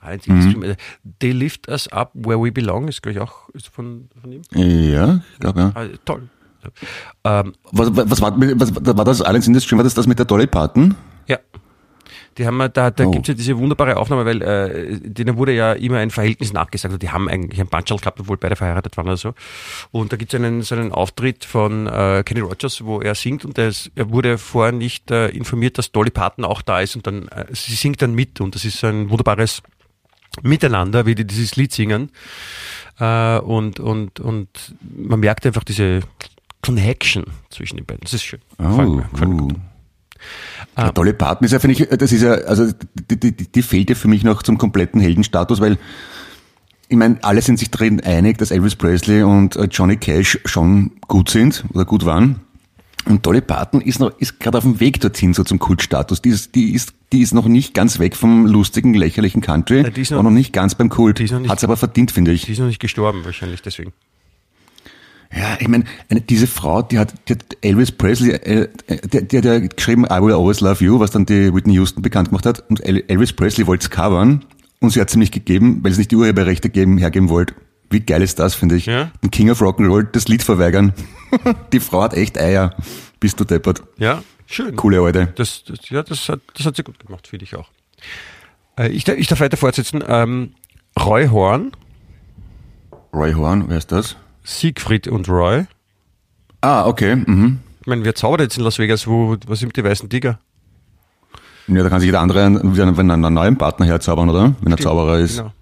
Eins Mhm. They Lift Us Up Where We Belong ist, glaube ich, auch von, von ihm. Ja, ich glaube ja. Ah, toll. Ähm, Was, was, war, was war das Islands in the Stream? War das das mit der Dolly Parton? Die haben da, da Oh. gibt's ja diese wunderbare Aufnahme, weil äh, denen wurde ja immer ein Verhältnis nachgesagt. Also die haben eigentlich ein Bunchal gehabt, obwohl beide verheiratet waren oder so. Und da gibt's einen, so einen Auftritt von äh, Kenny Rogers, wo er singt und er, ist, er wurde vorher nicht äh, informiert, dass Dolly Parton auch da ist und dann äh, sie singt dann mit und das ist so ein wunderbares Miteinander, wie die dieses Lied singen. Äh, und, und, und man merkt einfach diese Connection zwischen den beiden. Das ist schön. Gefällt mir, gefällt mir uh. gut. Ja, Dolly Parton ist ja, finde ich, das ist ja, also die, die, die fehlt ja für mich noch zum kompletten Heldenstatus, weil ich meine, alle sind sich drin einig, dass Elvis Presley und äh, Johnny Cash schon gut sind oder gut waren. Und Dolly Parton ist noch, ist gerade auf dem Weg dorthin, so zum Kultstatus. Die ist, die ist, die ist noch nicht ganz weg vom lustigen, lächerlichen Country. Ja, die ist noch- noch nicht ganz beim Kult. nicht- Hat's aber verdient, finde ich. Die ist noch nicht gestorben, wahrscheinlich deswegen. Ja, ich meine, eine- diese Frau, die hat, die hat Elvis Presley, äh, der, der, der hat geschrieben, I will always love you, was dann die Whitney Houston bekannt gemacht hat. Und El- Elvis Presley wollte es covern und sie hat es ihm nicht gegeben, weil sie nicht die Urheberrechte geben, hergeben wollte. Wie geil ist das, finde ich. Ja. Ein King of Rock'n'Roll, das Lied verweigern. die Frau hat echt Eier. Bist du deppert. Ja, schön. Coole Alte. Das, das, ja, das hat, das hat sie gut gemacht, finde ich auch. Äh, ich, darf- ich darf weiter fortsetzen. Ähm, Roy Horn, Roy Horn, wer ist das? Siegfried und Roy. Ah, okay. Mhm. Ich meine, wer zaubert jetzt in Las Vegas? Wo, was sind die weißen Tiger? Ja, da kann sich jeder andere einen, wieder einen, neuen Partner herzaubern, oder? Wenn er Zauberer ist. Genau.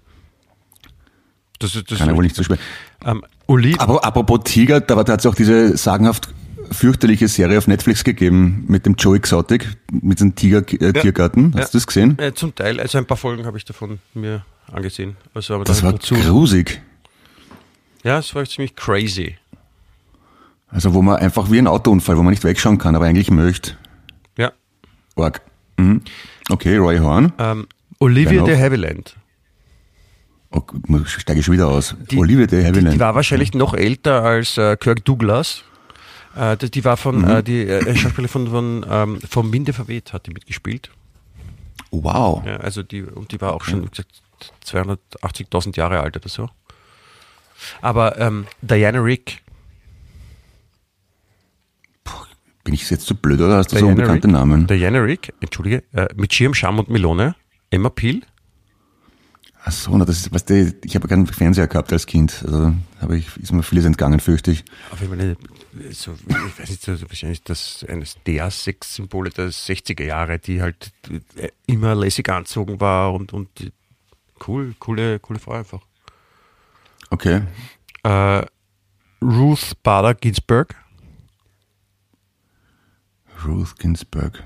Das, ist- das Kann ja wohl nicht so schwer. Ähm, Aber apropos Tiger, da, da hat es auch diese sagenhaft fürchterliche Serie auf Netflix gegeben mit dem Joe Exotic, mit dem Tiger äh, Tiergarten. Hast Ja. du das gesehen? äh, zum Teil, also ein paar Folgen habe ich davon mir angesehen. Also, aber Das da war grusig. Ja, es war ziemlich crazy. Also wo man einfach wie ein Autounfall, wo man nicht wegschauen kann, aber eigentlich möchte. Ja. Org. Mhm. Okay, Roy Horn. Ähm, Olivia de Havilland. Oh, steige ich schon wieder aus. Die- Olivia de Die, Havilland. die war wahrscheinlich noch älter als äh, Kirk Douglas. Äh, die, die war von, Mhm. äh, die äh, Schauspielerin von, von ähm, vom Winde verweht, hat die mitgespielt. wow. Ja, also die, und die war auch schon, wie gesagt, 280.000 Jahre alt oder so. Aber ähm, Diana Rick, Bin ich jetzt zu blöd oder hast du so unbekannte Rick, Namen? Diana Rick, entschuldige, äh, mit Schirm, Scham und Melone, Emma Peel, Ach so, na, das ist, weißt du, ich habe keinen Fernseher gehabt als Kind. Also habe ich, ist mir vieles entgangen, fürchte ich. auf jeden Fall eine, so, ich weiß nicht, so, wahrscheinlich das eines der Sexsymbole der 60er Jahre, die halt äh, immer lässig anzogen war und, und die, cool, coole, coole Frau einfach. Okay. Äh, Ruth Bader Ginsburg, Ruth Ginsburg.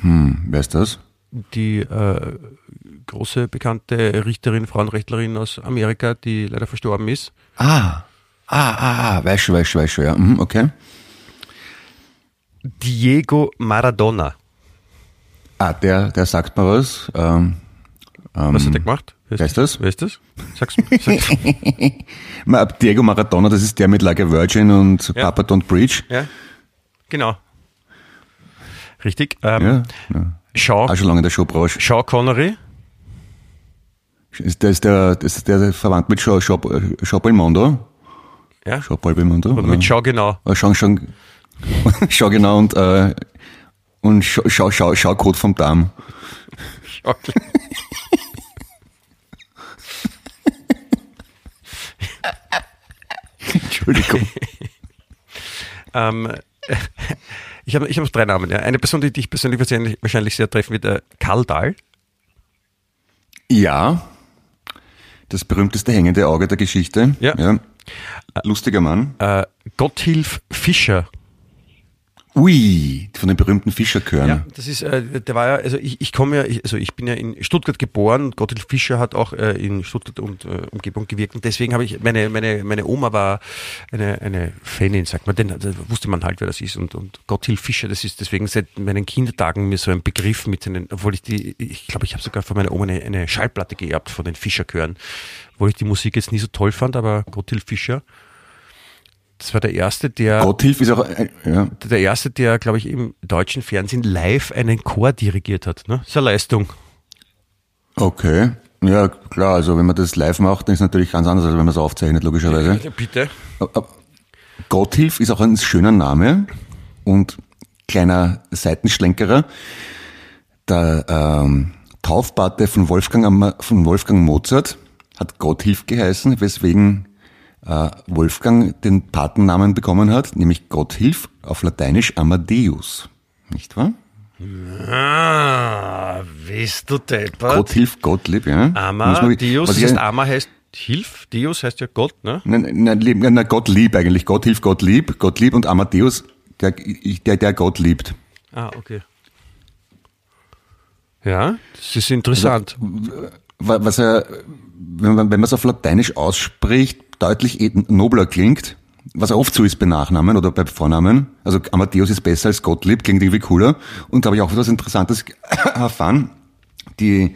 Hm, wer ist das? die äh, große bekannte Richterin, Frauenrechtlerin aus Amerika, die leider verstorben ist. Ah. Ah, ah, ah, weiß schon, weiß schon, weiß schon, ja. Mhm, okay. Diego Maradona. Ah, der, der sagt mal was. Ähm, ähm, Was hat er gemacht? wer ist das? Wer ist das? Sag's, sag's. Diego Maradona, das ist der mit Like a Virgin und Ja. Papa Don't Preach. ja, genau. Richtig. Ähm, Ja, ja. Sean, Auch schon lange in der Showbranche. Sean Connery. Ist der, ist der, ist der verwandt mit Jean, Jean, Jean Belmondo? Ja, Jean Paul Belmondo? und mit Sean genau. Jean, Jean, Jean genau und, äh, und Schau, Schau, Schau, Schau Code vom Darm. Entschuldigung. ähm, ich habe ich hab drei Namen. Ja. Eine Person, die dich persönlich wahrscheinlich, sehr treffen wird, äh, Karl Dahl. Ja. Das berühmteste hängende Auge der Geschichte. Ja. Lustiger Mann. Äh, Gotthilf Fischer. Ui, von den berühmten Fischerchören. Ja, das ist, äh, der war ja, also ich, ich komme ja, ich, also ich bin ja in Stuttgart geboren, Gotthilf Fischer hat auch äh, in Stuttgart und äh, Umgebung gewirkt. Und deswegen habe ich, meine, meine, meine Oma war eine, eine Fanin, sagt man, denn da wusste man halt, wer das ist. Und, und Gotthilf Fischer, das ist deswegen seit meinen Kindertagen mir so ein Begriff mit den, obwohl ich die, ich glaube, ich habe sogar von meiner Oma eine, eine Schallplatte geerbt von den Fischerchören, obwohl ich die Musik jetzt nie so toll fand, aber Gotthilf Fischer, das war der erste, der Gotthilf ist auch, äh, ja. der erste, der, glaube ich, im deutschen Fernsehen live einen Chor dirigiert hat. Ne? Das ist eine Leistung. Okay. Ja, klar, also wenn man das live macht, dann ist es natürlich ganz anders, als wenn man es aufzeichnet, logischerweise. Bitte. Gotthilf ist auch ein schöner Name und kleiner Seitenschlenkerer. Der ähm, Taufpate von Wolfgang, von Wolfgang Mozart hat Gotthilf geheißen, weswegen äh, Wolfgang den Patennamen bekommen hat, nämlich Gotthilf auf Lateinisch Amadeus. Nicht wahr? Ah, bist du deppert? Gotthilf, Gottlieb, ja. Ama, Muss man- Dios, was heißt Ama heißt Hilf, Dios heißt ja Gott, ne? Nein, nein, lieb- nein, Gott lieb eigentlich. Gott hilft Gott lieb. Gott lieb und Amadeus, der, der, der Gott liebt. Ah, okay. Ja, das ist interessant. Wa- Was er, wenn man, wenn man es auf Lateinisch ausspricht, deutlich eh nobler klingt. Was oft so ist bei Nachnamen oder bei Vornamen. Also Amadeus ist besser als Gottlieb, klingt irgendwie cooler. Und da habe ich auch etwas Interessantes erfahren. Die,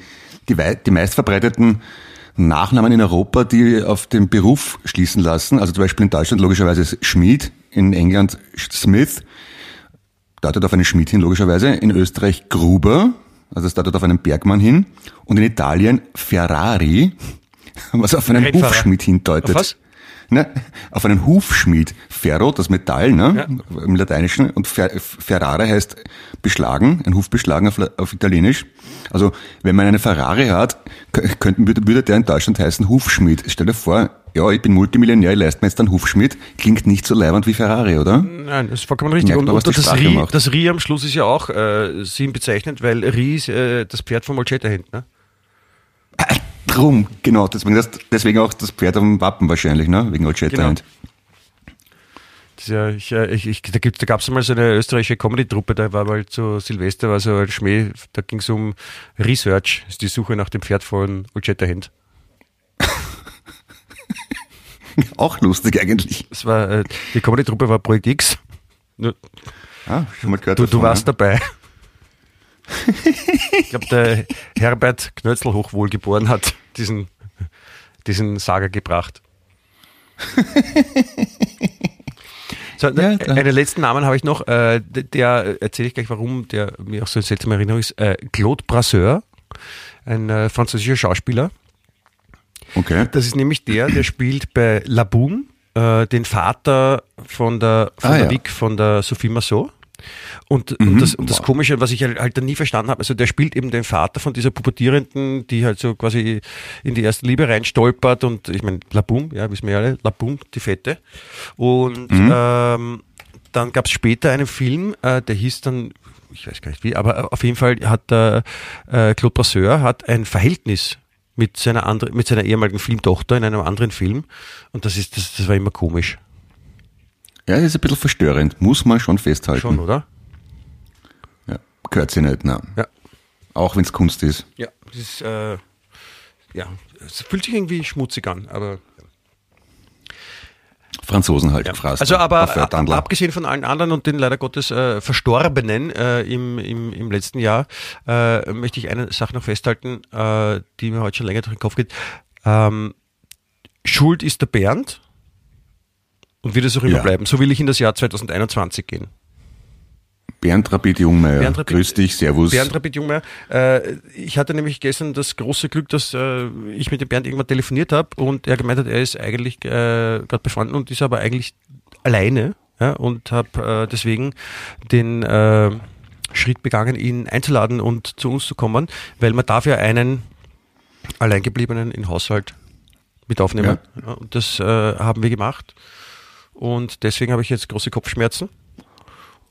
die, die meistverbreiteten Nachnamen in Europa, die auf den Beruf schließen lassen, also zum Beispiel in Deutschland logischerweise Schmied, in England Smith, deutet auf einen Schmied hin, logischerweise. In Österreich Gruber, also es deutet auf einen Bergmann hin. Und in Italien Ferrari, was auf einen Rennfahrer. Hufschmied hindeutet. Auf was? Ne? Auf einen Hufschmied. Ferro, das Metall, ne? Ja. Im Lateinischen. Und Fer Ferrari heißt beschlagen, ein Huf beschlagen auf, auf Italienisch. Also, wenn man eine Ferrari hat, könnten, würde, würde der in Deutschland heißen Hufschmied. Stell dir vor, ja, ich bin Multimillionär, ich leiste mir jetzt einen Hufschmied. Klingt nicht so leibend wie Ferrari, oder? Nein, das ist vollkommen richtig. Merkt Und, und das, Rie, das Rie am Schluss ist ja auch äh, sinnbezeichnend, weil Rie ist äh, das Pferd vom Olcetta hinten. Ne? Drum, genau. Deswegen, das, deswegen auch das Pferd am Wappen wahrscheinlich, ne? Wegen Old Genau. Shatterhand. Ist ja, ich, ich, ich, da, da gab es mal so eine österreichische Comedy-Truppe, da war mal zu Silvester, war so ein Schmäh, da ging es um Research, ist die Suche nach dem Pferd von Olcetta Hand. Auch lustig eigentlich. Das war, äh, die Comedy-Truppe war Projekt X. Ah, schon mal gehört Du, du davon, warst ja? dabei. Ich glaube, der Herbert Knötzl hochwohlgeboren hat diesen, diesen Saga gebracht. So, Ja, einen letzten Namen habe ich noch, äh, der- erzähle ich gleich warum, der mir auch so eine seltsame Erinnerung ist. Äh, Claude Brasseur, ein äh, französischer Schauspieler. Okay. Das ist nämlich der, der spielt bei Laboum äh, den Vater von der, von Ah, der ja. Vic, von der Sophie Massot. Und, Mhm. und, das, und das. Komische, was ich halt, halt dann nie verstanden habe, also der spielt eben den Vater von dieser Pubertierenden, die halt so quasi in die erste Liebe reinstolpert und ich meine, Laboum, ja, wissen wir ja alle, Laboum, die Fette. Und Mhm. ähm, dann gab es später einen Film, äh, der hieß dann, ich weiß gar nicht wie, aber auf jeden Fall hat äh, Claude Brasseur hat ein Verhältnis mit seiner andere, mit seiner ehemaligen Filmtochter in einem anderen Film und das ist das, das war immer komisch, Ja, das ist ein bisschen verstörend, muss man schon festhalten. schon, oder? Ja. Gehört sie nicht, nein. Ja. Auch wenn es Kunst ist. Ja, das ist, äh, ja, es fühlt sich irgendwie schmutzig an, aber Franzosen halt ja. gefrasst. Also aber abgesehen von allen anderen und den leider Gottes äh, Verstorbenen äh, im, im, im letzten Jahr, äh, möchte ich eine Sache noch festhalten, äh, die mir heute schon länger durch den Kopf geht. Ähm, Schuld ist der Bernd und wird es auch immer Ja. bleiben. So will ich in das Jahr 2021 gehen. Bernd Rapid Jungmeier. Bernd Rapid- Grüß dich, Servus. Bernd Rapid Jungmeier. Äh, ich hatte nämlich gestern das große Glück, dass äh, ich mit dem Bernd irgendwann telefoniert habe und er gemeint hat, er ist eigentlich äh, gerade befreundet und ist aber eigentlich alleine ja, und habe äh, deswegen den äh, Schritt begangen, ihn einzuladen und zu uns zu kommen, weil man darf ja einen Alleingebliebenen in Haushalt mit aufnehmen. Ja. und das äh, haben wir gemacht und deswegen habe ich jetzt große Kopfschmerzen.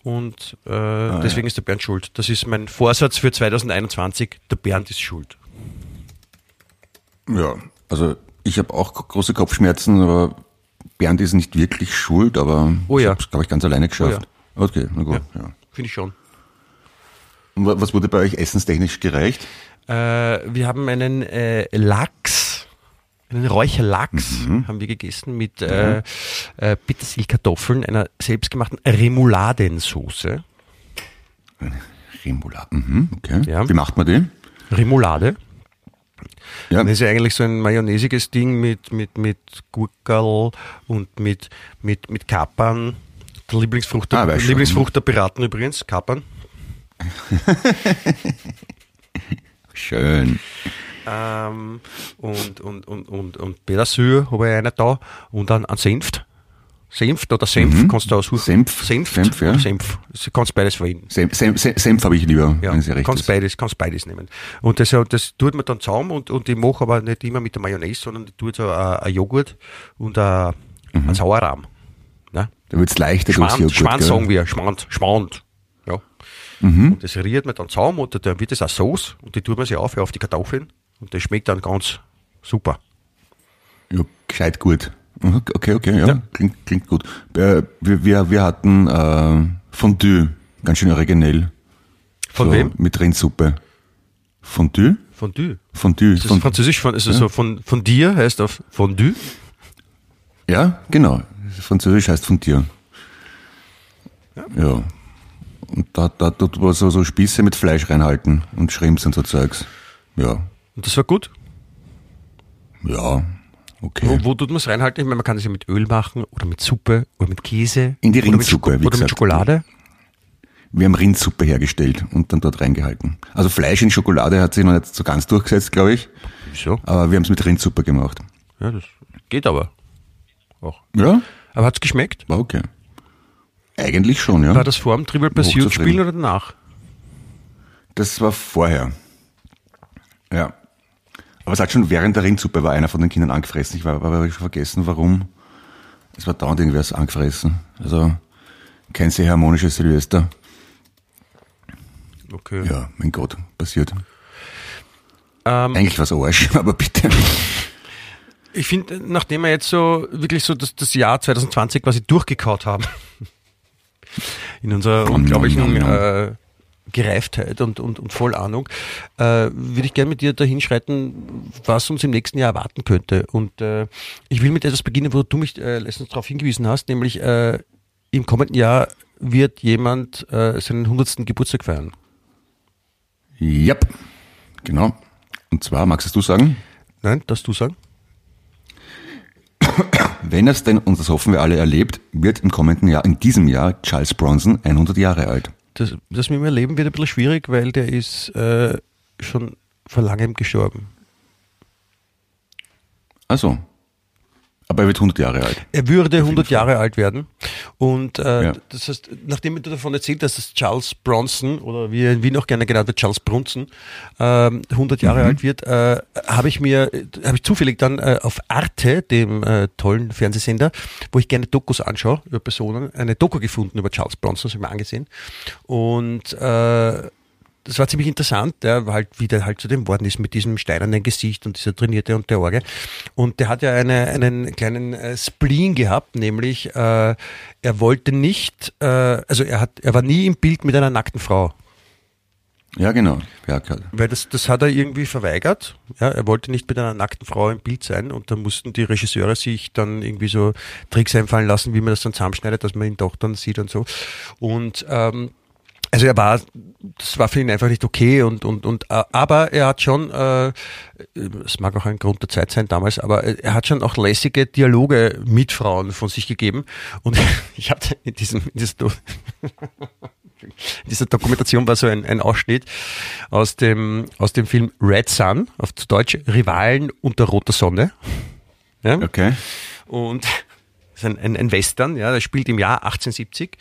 Und äh, deswegen ist der Bernd schuld. Das ist mein Vorsatz für 2021. Der Bernd ist schuld. Ja, also ich habe auch große Kopfschmerzen, aber Bernd ist nicht wirklich schuld, aber Oh ja. ich habe es, glaube ich, ganz alleine geschafft. Okay, na gut. Ja. Finde ich schon. Und wa- was wurde bei euch essenstechnisch gereicht? Äh, wir haben einen äh, Lachs, einen Räucherlachs haben wir gegessen mit äh, äh, Petersilkartoffeln, einer selbstgemachten Remouladensoße. Remoulade. Mhm, okay. Ja. Wie macht man die? Remoulade. Ja, Das ist ja eigentlich so ein mayonnaisiges Ding mit, mit, mit Gurkel und mit, mit, mit Kapern. Der Lieblingsfrucht der, Ah. Lieblingsfrucht der Piraten übrigens, Kapern. schön. Ähm, und, und, und, und, und Petersilie habe ich eine da und dann ein Senft. Senft oder Senf kannst du aussuchen. Senf. Senft, Senf, ja. Senf. Du kannst beides verwenden. Senf, Senf, Senf, Senf habe ich lieber, Ja, wenn sie recht kannst ist. beides, kannst beides nehmen. Und das, das tut man dann zusammen und, und ich mache aber nicht immer mit der Mayonnaise, sondern ich tue so ein, Joghurt und ein, Mhm. ein Sauerrahm. Ne? Da wird's leichter durchs Schmand, Joghurt, Schmand gell? sagen wir, Schmand, Schmand. Ja. Mhm. Und das rührt man dann zusammen und dann wird das eine Sauce und die tut man sich auf, auf die Kartoffeln und das schmeckt dann ganz super. Ja, gescheit gut. Mhm, Okay, okay, ja, Ja. Klingt, klingt gut. Äh, Wir, wir, wir hatten äh, Fondue, ganz schön originell. Von so wem? Mit Rindsuppe. Fondue? Fondue. Fondue. Das ist Von, französisch von, also so von, von dir heißt auf Fondue. ja, genau. Französisch heißt von dir. Ja. Und da, da tut man so, so Spieße mit Fleisch reinhalten und Shrimps und so Zeugs. Ja. Und das war gut. Ja. Okay. Wo, wo tut man es reinhalten? Ich meine, man kann es ja mit Öl machen oder mit Suppe oder mit Käse. In die oder mit Rindsuppe, wie Oder mit. Schokolade. Wir haben Rindsuppe hergestellt und dann dort reingehalten. Also Fleisch in Schokolade hat sich noch nicht so ganz durchgesetzt, glaube ich. Wieso? Aber wir haben es mit Rindsuppe gemacht. Ja, das geht aber. Auch. Ja, Aber hat's geschmeckt? war okay. Eigentlich schon, ja. War das vor dem Triple Pursuit. Spielen oder danach? Das war vorher. Ja. Aber es hat schon während der Rindsuppe war einer von den Kindern angefressen. Ich war, aber schon vergessen, warum. Es war dauernd irgendwas angefressen. Also kein sehr harmonisches Silvester. Okay. Ja, mein Gott, passiert. Ähm, Eigentlich war es Arsch, aber bitte. ich finde, nachdem wir jetzt so wirklich so das, das Jahr 2020 quasi durchgekaut haben, in unserer unglaublichen äh, Gereiftheit und, und, und voll Ahnung, äh, würde ich gerne mit dir dahin schreiten, was uns im nächsten Jahr erwarten könnte. Und äh, ich will mit etwas beginnen, wo du mich äh, letztens darauf hingewiesen hast, nämlich äh, im kommenden Jahr wird jemand äh, seinen 100. Geburtstag feiern. Yep, genau. Und zwar, magst du sagen? Nein, darfst du sagen? Wenn es denn, und das hoffen wir alle, erlebt, wird im kommenden Jahr, in diesem Jahr, Charles Bronson 100 Jahre alt. Das, das mit dem Erleben wird ein bisschen schwierig, weil der ist äh, schon vor langem gestorben. Also, aber er wird 100 Jahre alt. Er würde 100 Jahre alt werden. Und äh, Ja. das heißt, nachdem du davon erzählt hast, dass Charles Bronson oder wie er in Wien auch gerne genannt wird, Charles Brunson, ähm, 100 Jahre alt wird, äh, habe ich mir, äh, habe ich zufällig dann äh, auf Arte, dem äh, tollen Fernsehsender, wo ich gerne Dokus anschaue über Personen, eine Doku gefunden über Charles Bronson, das habe ich mir angesehen. Und äh, das war ziemlich interessant, ja, halt, wie der halt zu dem worden ist mit diesem steinernen Gesicht und dieser trainierte und der Orge. Und der hat ja eine, einen kleinen äh, Spleen gehabt, nämlich äh, er wollte nicht, äh, also er hat, er war nie im Bild mit einer nackten Frau. Ja, genau. Ja, klar. Weil das, das hat er irgendwie verweigert. Ja, er wollte nicht mit einer nackten Frau im Bild sein und da mussten die Regisseure sich dann irgendwie so Tricks einfallen lassen, wie man das dann zusammenschneidet, dass man ihn doch dann sieht und so. Und ähm, also er war, das war für ihn einfach nicht okay und und und äh, aber er hat schon, äh, es mag auch ein Grund der Zeit sein damals, aber er hat schon auch lässige Dialoge mit Frauen von sich gegeben und ich habe in diesem, in diesem in dieser Dokumentation war so ein, ein Ausschnitt aus dem, aus dem Film Red Sun, auf Deutsch Rivalen unter roter Sonne. Ja? Okay. Und ist ein, ein, ein Western, ja, das spielt im Jahr 1870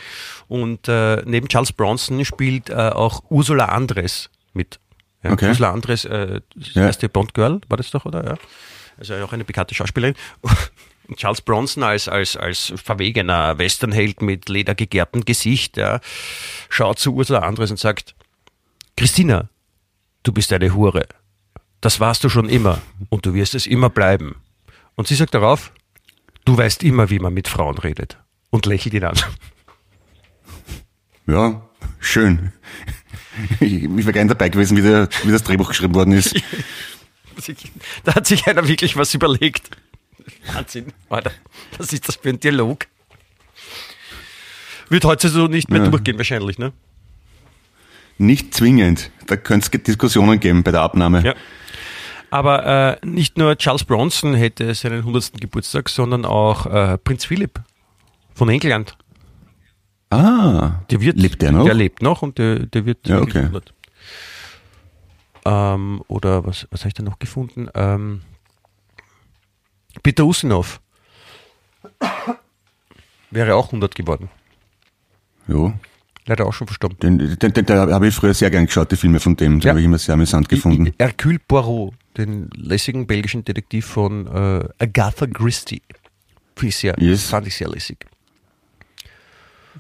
und äh, neben Charles Bronson spielt äh, auch Ursula Andres mit. Ja, Okay. Ursula Andres, äh, das Ja. erste Bond-Girl, war das doch, oder? Ja. Also auch eine bekannte Schauspielerin. Charles Bronson als, als, als verwegener Westernheld mit ledergegerbtem Gesicht, ja, schaut zu Ursula Andres und sagt, Christina, du bist eine Hure. Das warst du schon immer und du wirst es immer bleiben. Und sie sagt darauf, du weißt immer, wie man mit Frauen redet. Und lächelt ihn an. Ja, schön. Ich, wäre gern dabei gewesen, wie, der, wie das Drehbuch geschrieben worden ist. Da hat sich einer wirklich was überlegt. Wahnsinn, Alter. Was ist das für ein Dialog? Wird heute so nicht mehr Ja. durchgehen wahrscheinlich, ne? Nicht zwingend. Da könnte es Diskussionen geben bei der Abnahme. Ja. Aber äh, nicht nur Charles Bronson hätte seinen 100. Geburtstag, sondern auch äh, Prinz Philipp von England. Ah, Der wird, lebt der noch? Der lebt noch und der, der wird Ja, okay. 100. Ähm, oder was, was habe ich da noch gefunden? Ähm, Peter Ustinov wäre auch 100 geworden. Jo. Leider auch schon verstorben. Den, den, den, da habe ich früher sehr gern geschaut, die Filme von dem. Die Ja. habe ich immer sehr amüsant gefunden. Hercule Poirot, den lässigen belgischen Detektiv von äh, Agatha Christie. Finde ich sehr, Yes. Fand ich sehr lässig.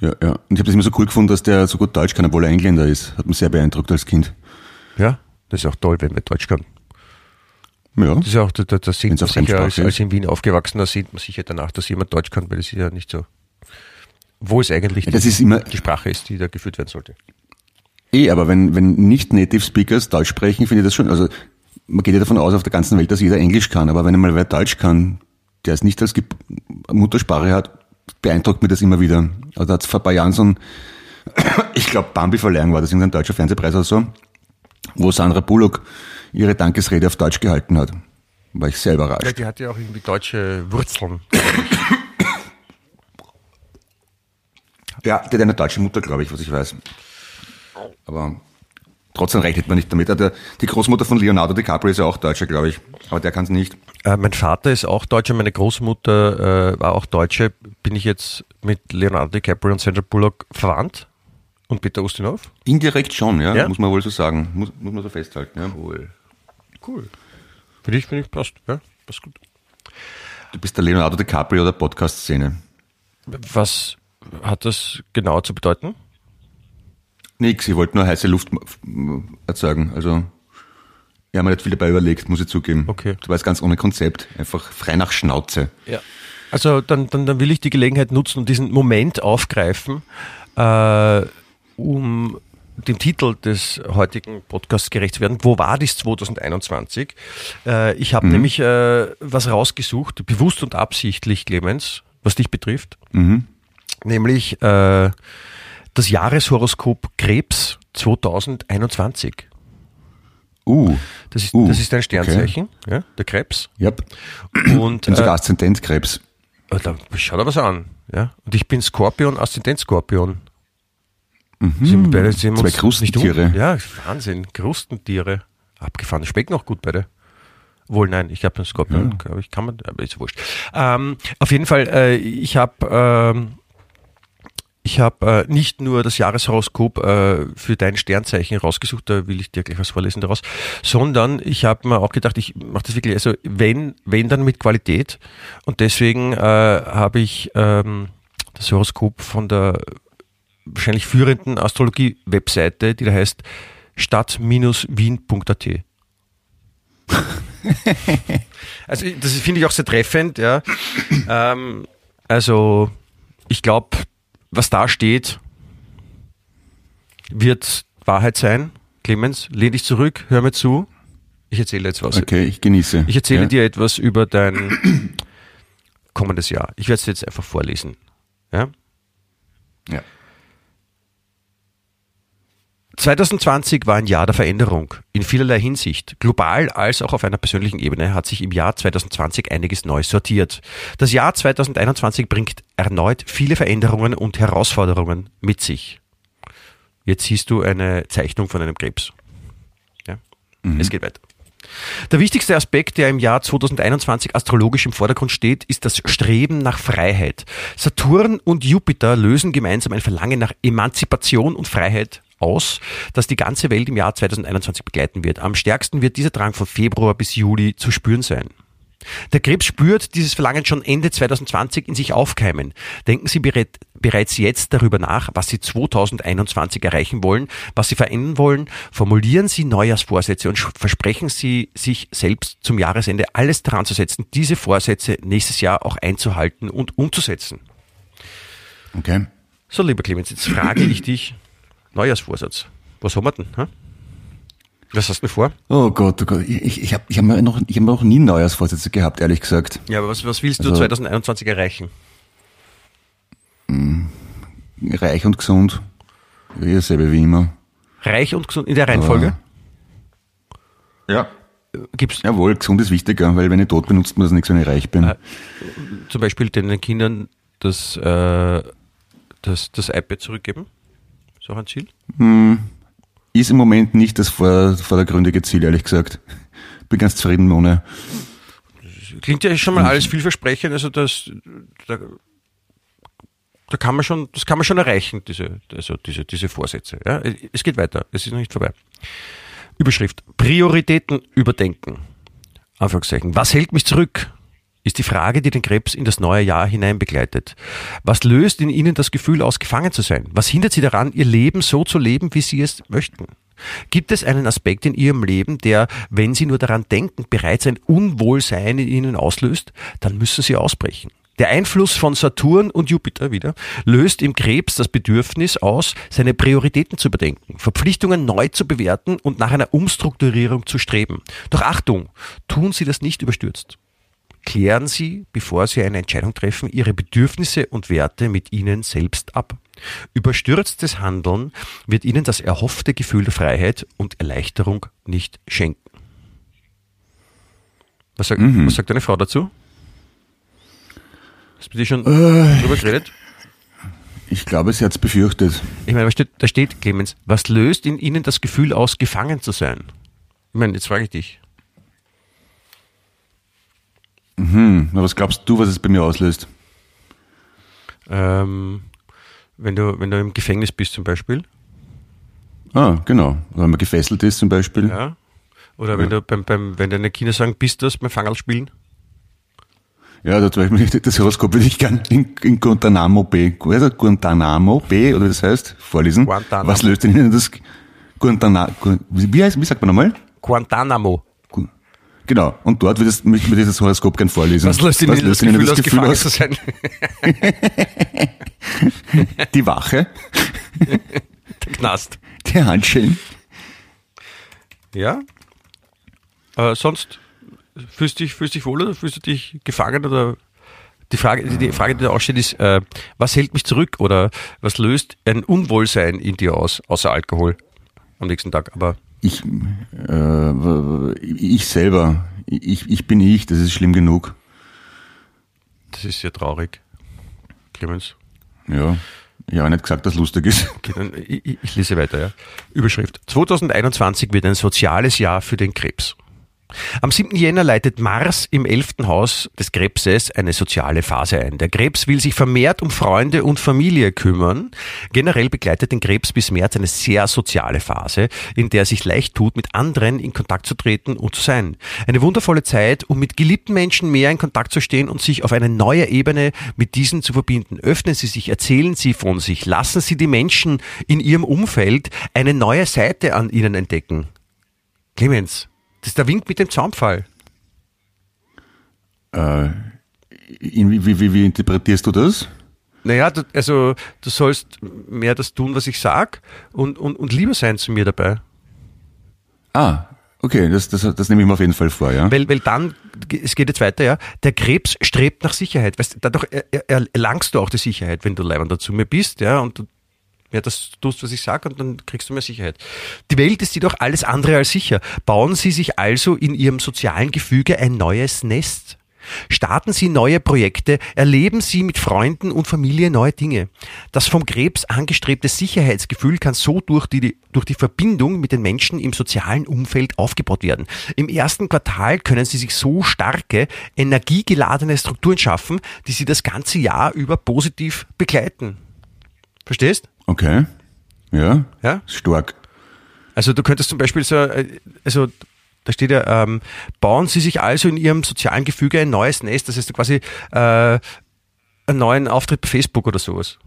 Ja, ja. Und ich habe das immer so cool gefunden, dass der so gut Deutsch kann, obwohl er Engländer ist. Hat mich sehr beeindruckt als Kind. Ja, das ist auch toll, wenn man Deutsch kann. Ja. Das ist auch, da, da, da sieht Wenn's man sicher, als, als in Wien aufgewachsen, da sieht man sicher danach, dass jemand Deutsch kann, weil das ist ja nicht so, wo es eigentlich das die, ist immer- die Sprache ist, die da geführt werden sollte. Eh, aber wenn, wenn nicht Native Speakers Deutsch sprechen, finde ich das schon, also man geht ja davon aus auf der ganzen Welt, dass jeder Englisch kann, aber wenn einmal wer Deutsch kann, der es nicht als Ge Muttersprache hat, beeindruckt mir das immer wieder. Also da hat es vor ein paar Jahren so ein, ich glaube Bambi-Verleihung war das, irgendein deutscher Fernsehpreis oder so, wo Sandra Bullock ihre Dankesrede auf Deutsch gehalten hat. War ich sehr überrascht. Ja, die hat ja auch irgendwie deutsche Wurzeln. Ja, der hat eine deutsche Mutter, glaube ich, was ich weiß. Aber trotzdem rechnet man nicht damit. Der, die Großmutter von Leonardo DiCaprio ist ja auch Deutscher, glaube ich. Aber der kann es nicht. Äh, mein Vater ist auch Deutscher, meine Großmutter äh, war auch Deutsche. Bin ich jetzt mit Leonardo DiCaprio und Sandra Bullock verwandt? Und Peter Ustinov? Indirekt schon, ja, Ja? muss man wohl so sagen. Muss, muss man so festhalten. Ja. Cool. Cool. Finde ich, finde ich, passt. Ja, passt gut. Du bist der Leonardo DiCaprio der Podcast-Szene. Was hat das genau zu bedeuten? Nix, ich wollte nur heiße Luft erzeugen. Also, ich habe mir nicht viel dabei überlegt, muss ich zugeben. Okay. Du weißt ganz ohne Konzept, einfach frei nach Schnauze. Ja. Also dann, dann, dann will ich die Gelegenheit nutzen und diesen Moment aufgreifen, äh, um dem Titel des heutigen Podcasts gerecht zu werden. Wo war das 2021? Äh, ich habe nämlich äh, was rausgesucht, bewusst und absichtlich, Clemens, was dich betrifft. Nämlich äh, das Jahreshoroskop Krebs 2021. Uh, Das ist, Uh, das ist ein Sternzeichen, ja, der Krebs. yep. Und Und sogar äh, Aszendentkrebs. oh, da, schau dir was an. Ja? Und ich bin Skorpion, Aszendent Skorpion. Sind beide, Zwei Krustentiere. Nicht um? Ja, Wahnsinn. Krustentiere. Abgefahren. Schmecken auch gut beide. Wohl, nein, ich habe einen Skorpion, glaube ich, kann man, aber ist wurscht. Ähm, auf jeden Fall, äh, ich habe ähm, ich habe äh, nicht nur das Jahreshoroskop äh, für dein Sternzeichen rausgesucht, da will ich dir gleich was vorlesen daraus, sondern ich habe mir auch gedacht, ich mache das wirklich, also wenn, wenn dann mit Qualität und deswegen äh, habe ich ähm, das Horoskop von der wahrscheinlich führenden Astrologie-Webseite, die da heißt stadt-wien.at. also das finde ich auch sehr treffend, ja. Ähm, also ich glaube, was da steht, wird Wahrheit sein. Clemens, lehn dich zurück, hör mir zu. Ich erzähle jetzt was. Okay, ich genieße. Ich erzähle ja. dir etwas über dein kommendes Jahr. Ich werde es jetzt einfach vorlesen. Ja? Ja. 2020 war ein Jahr der Veränderung in vielerlei Hinsicht. Global als auch auf einer persönlichen Ebene hat sich im Jahr 2020 einiges neu sortiert. Das Jahr 2021 bringt erneut viele Veränderungen und Herausforderungen mit sich. Jetzt siehst du eine Zeichnung von einem Krebs. Ja? Es geht weiter. Der wichtigste Aspekt, der im Jahr 2021 astrologisch im Vordergrund steht, ist das Streben nach Freiheit. Saturn und Jupiter lösen gemeinsam ein Verlangen nach Emanzipation und Freiheit aus, das die ganze Welt im Jahr 2021 begleiten wird. Am stärksten wird dieser Drang von Februar bis Juli zu spüren sein. Der Krebs spürt dieses Verlangen schon Ende 2020 in sich aufkeimen. Denken Sie bereit, bereits jetzt darüber nach, was Sie 2021 erreichen wollen, was Sie verändern wollen. Formulieren Sie Neujahrsvorsätze und versprechen Sie sich selbst zum Jahresende alles daran zu setzen, diese Vorsätze nächstes Jahr auch einzuhalten und umzusetzen. Okay. So, lieber Clemens, jetzt frage ich dich, Neujahrsvorsatz. Was haben wir denn? Hä? Was hast du vor? Oh Gott, oh Gott. Ich, ich habe ich hab mir, noch- ich hab mir noch nie Neujahrsvorsätze gehabt, ehrlich gesagt. Ja, aber was, was willst du Also- 2021 erreichen? Reich und gesund. Ja, dasselbe wie immer. Reich und gesund in der Reihenfolge? Ja. Gibt's Jawohl, gesund ist wichtiger, weil wenn ich tot bin, nutzt mir das nichts, wenn ich reich bin. Äh, zum Beispiel den Kindern das, äh, das, das iPad zurückgeben? Ist auch ein Ziel? Ist im Moment nicht das vor, vordergründige Ziel, ehrlich gesagt. Bin ganz zufrieden ohne. Klingt ja schon mal alles vielversprechend, also das, da, da kann man schon, das kann man schon erreichen, diese, also diese, diese Vorsätze. Ja? Es geht weiter, es ist noch nicht vorbei. Überschrift, Prioritäten überdenken. Anführungszeichen. Was hält mich zurück? Ist die Frage, die den Krebs in das neue Jahr hinein begleitet. Was löst in Ihnen das Gefühl aus, gefangen zu sein? Was hindert Sie daran, Ihr Leben so zu leben, wie Sie es möchten? Gibt es einen Aspekt in Ihrem Leben, der, wenn Sie nur daran denken, bereits ein Unwohlsein in Ihnen auslöst? Dann müssen Sie ausbrechen. Der Einfluss von Saturn und Jupiter wieder löst im Krebs das Bedürfnis aus, seine Prioritäten zu bedenken, Verpflichtungen neu zu bewerten und nach einer Umstrukturierung zu streben. Doch Achtung, tun Sie das nicht überstürzt. Klären Sie, bevor Sie eine Entscheidung treffen, Ihre Bedürfnisse und Werte mit Ihnen selbst ab. Überstürztes Handeln wird Ihnen das erhoffte Gefühl der Freiheit und Erleichterung nicht schenken. Was, sagt- was sagt deine Frau dazu? Hast du dir schon drüber geredet? Ich glaube, sie hat's befürchtet. Ich meine, da steht, da steht, Clemens, was löst in Ihnen das Gefühl aus, gefangen zu sein? Ich meine, jetzt frage ich dich. Na, was glaubst du, was es bei mir auslöst? Ähm, wenn, du, wenn du im Gefängnis bist zum Beispiel, Ah, genau. Wenn man gefesselt ist zum Beispiel. ja, oder wenn du beim, beim, wenn deine Kinder sagen, bist du das beim Fangerl spielen? Ja, da zum Beispiel das Horoskop würde ich gern in, in Guantanamo Bay, also Guantanamo Bay, oder wie das heißt, vorlesen. Guantanamo. Was löst denn das Guantanamo, wie heißt, wie sagt man nochmal? Guantanamo. Genau. Und dort würde ich mir dieses Horoskop gern vorlesen. Was löst in Ihnen das Ihnen Gefühl aus, gefangen zu sein? Die Wache, Der Knast. dicke Handschellen. Ja. Äh, sonst fühlst du dich, fühlst dich wohl oder fühlst du dich gefangen oder die Frage, die, die Frage, die da aussteht, ist, äh, was hält mich zurück oder was löst ein Unwohlsein in dir aus, außer Alkohol am nächsten Tag? Aber Ich, äh, ich selber, ich, ich bin ich, das ist schlimm genug. das ist sehr traurig. Clemens. Ja, ich habe nicht gesagt, dass lustig ist. Okay, ich- ich lese weiter, ja. Überschrift. 2021 wird ein soziales Jahr für den Krebs. Am 7. Jänner leitet Mars im 11. Haus des Krebses eine soziale Phase ein. Der Krebs will sich vermehrt um Freunde und Familie kümmern. Generell begleitet den Krebs bis März eine sehr soziale Phase, in der er sich leicht tut, mit anderen in Kontakt zu treten und zu sein. Eine wundervolle Zeit, um mit geliebten Menschen mehr in Kontakt zu stehen und sich auf eine neue Ebene mit diesen zu verbinden. Öffnen Sie sich, erzählen Sie von sich, lassen Sie die Menschen in Ihrem Umfeld eine neue Seite an Ihnen entdecken. Clemens, das ist der Wink mit dem Zaunpfahl. Äh, wie, wie, wie interpretierst du das? Naja, du, also du sollst mehr das tun, was ich sag und, und, und lieber sein zu mir dabei. Ah, okay, das, das, das nehme ich mir auf jeden Fall vor, ja. Weil, weil dann, es geht jetzt weiter, ja, der Krebs strebt nach Sicherheit. Weißt, dadurch er, er, erlangst du auch die Sicherheit, wenn du leibender zu mir bist, ja, und du ja, das tust, was ich sage, und dann kriegst du mehr Sicherheit. Die Welt ist jedoch alles andere als sicher. Bauen Sie sich also in Ihrem sozialen Gefüge ein neues Nest. Starten Sie neue Projekte, erleben Sie mit Freunden und Familie neue Dinge. Das vom Krebs angestrebte Sicherheitsgefühl kann so durch die, durch die Verbindung mit den Menschen im sozialen Umfeld aufgebaut werden. Im ersten Quartal können Sie sich so starke, energiegeladene Strukturen schaffen, die Sie das ganze Jahr über positiv begleiten. Verstehst? Okay. Ja. Ja? Stark. Also du könntest zum Beispiel so, äh, also da steht ja, ähm, bauen Sie sich also in Ihrem sozialen Gefüge ein neues Nest, das heißt quasi äh, einen neuen Auftritt bei Facebook oder sowas.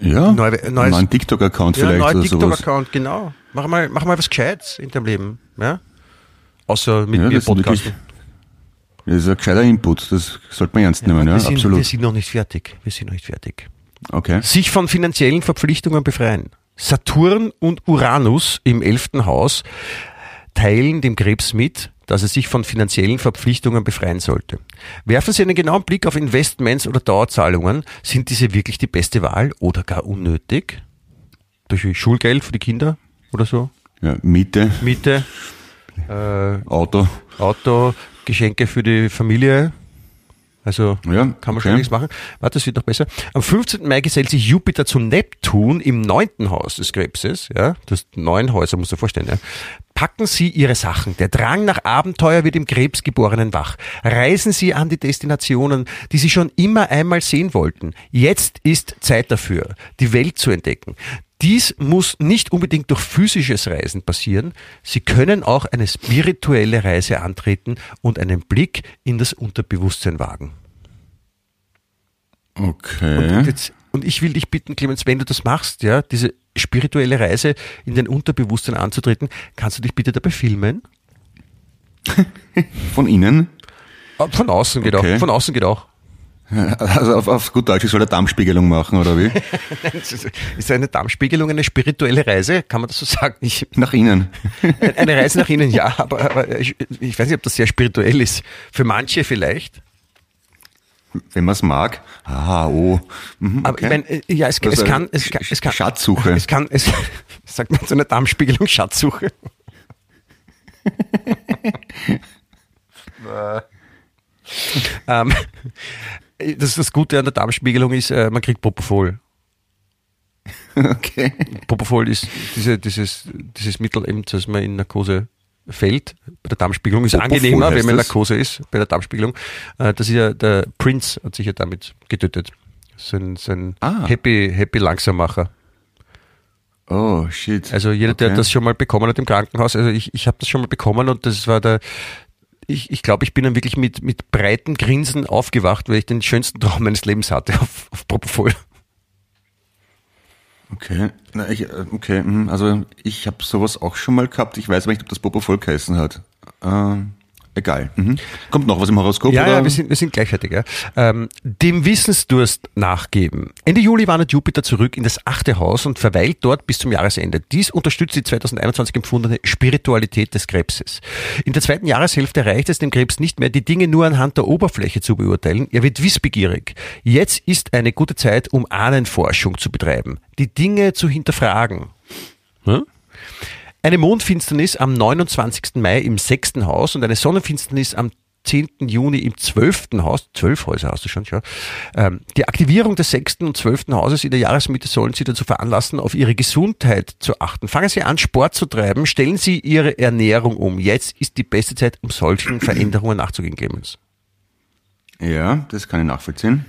Ja. Einen neues- neuen TikTok-Account Ja, vielleicht oder sowas. TikTok-Account, genau. Mach mal, mach mal was Gescheites in deinem Leben, ja? Außer mit Ja, mir das ist wirklich- podcasten. Das ist ein gescheiter Input, das sollte man ernst nehmen, ja, wir, sind, wir absolut. sind noch nicht fertig. Wir sind noch nicht fertig. Okay. Sich von finanziellen Verpflichtungen befreien. Saturn und Uranus im elften Haus teilen dem Krebs mit, dass er sich von finanziellen Verpflichtungen befreien sollte. Werfen Sie einen genauen Blick auf Investments oder Dauerzahlungen. Sind diese wirklich die beste Wahl oder gar unnötig? Durch Schulgeld für die Kinder oder so? Ja, Miete, Miete, äh, Auto. Auto, Geschenke für die Familie. Also Ja, kann man okay. schon nichts machen. Warte, das wird noch besser. Am 15. Mai gesellt sich Jupiter zu Neptun im neunten Haus des Krebses. Ja, das neun Häuser, muss man vorstellen. Ja. Packen Sie Ihre Sachen. Der Drang nach Abenteuer wird im Krebsgeborenen wach. Reisen Sie an die Destinationen, die Sie schon immer einmal sehen wollten. Jetzt ist Zeit dafür, die Welt zu entdecken. Dies muss nicht unbedingt durch physisches Reisen passieren. Sie können auch eine spirituelle Reise antreten und einen Blick in das Unterbewusstsein wagen. Okay. Und, jetzt, und ich will dich bitten, Clemens, wenn du das machst, ja, diese spirituelle Reise in dein Unterbewusstsein anzutreten, kannst du dich bitte dabei filmen? Von innen. Von außen geht Okay. auch. Von außen geht auch. Also auf, auf gut Deutsch, ich soll eine Darmspiegelung machen, oder wie? Ist eine Darmspiegelung eine spirituelle Reise? Kann man das so sagen? Ich, Nach innen. eine Reise nach innen, ja, aber, aber ich, ich weiß nicht, ob das sehr spirituell ist. Für manche vielleicht. Wenn man es mag. Ah, oh. Mhm, Aber ich meine, äh, ja, es, es kann, es kann, es kann, Schatzsuche. Es kann, es, sagt man zu einer Darmspiegelung Schatzsuche. ähm, das, das Gute an der Darmspiegelung ist, äh, man kriegt Propofol. okay. Propofol ist diese, dieses, dieses Mittel, eben, das man in Narkose fällt. Bei der Darmspiegelung ist Propofol angenehmer, wenn man? Narkose ist, bei der Darmspiegelung. Äh, das ist ja, der Prince hat sich ja damit getötet. Sein, sein Ah. Happy, Happy Langsammacher. Oh, shit. Also jeder, der Okay. das schon mal bekommen hat im Krankenhaus, also ich, ich habe das schon mal bekommen und das war der, ich, ich glaube, ich bin dann wirklich mit, mit breiten Grinsen aufgewacht, weil ich den schönsten Traum meines Lebens hatte auf, auf Propofol. Okay. Na, ich, äh, okay. mhm. Also ich habe sowas auch schon mal gehabt. Ich weiß aber nicht, ob das Propofol geheißen hat. Ähm, egal. Mhm. Kommt noch was im Horoskop? Ja, oder? ja, wir sind, wir sind gleichzeitig. Ja. Ähm, dem Wissensdurst nachgeben. Ende Juli wandert Jupiter zurück in das achte Haus und verweilt dort bis zum Jahresende. Dies unterstützt die 2021 empfundene Spiritualität des Krebses. In der zweiten Jahreshälfte reicht es dem Krebs nicht mehr, die Dinge nur anhand der Oberfläche zu beurteilen. Er wird wissbegierig. Jetzt ist eine gute Zeit, um Ahnenforschung zu betreiben, die Dinge zu hinterfragen. Hm? Eine Mondfinsternis am 29. Mai im sechsten Haus und eine Sonnenfinsternis am 10. Juni im 12. Haus, 12 Häuser hast du schon, ja. Ähm, die Aktivierung des 6. und 12. Hauses in der Jahresmitte sollen Sie dazu veranlassen, auf Ihre Gesundheit zu achten. Fangen Sie an, Sport zu treiben, stellen Sie Ihre Ernährung um. Jetzt ist die beste Zeit, um solchen Veränderungen nachzugehen, Clemens. Ja, das kann ich nachvollziehen.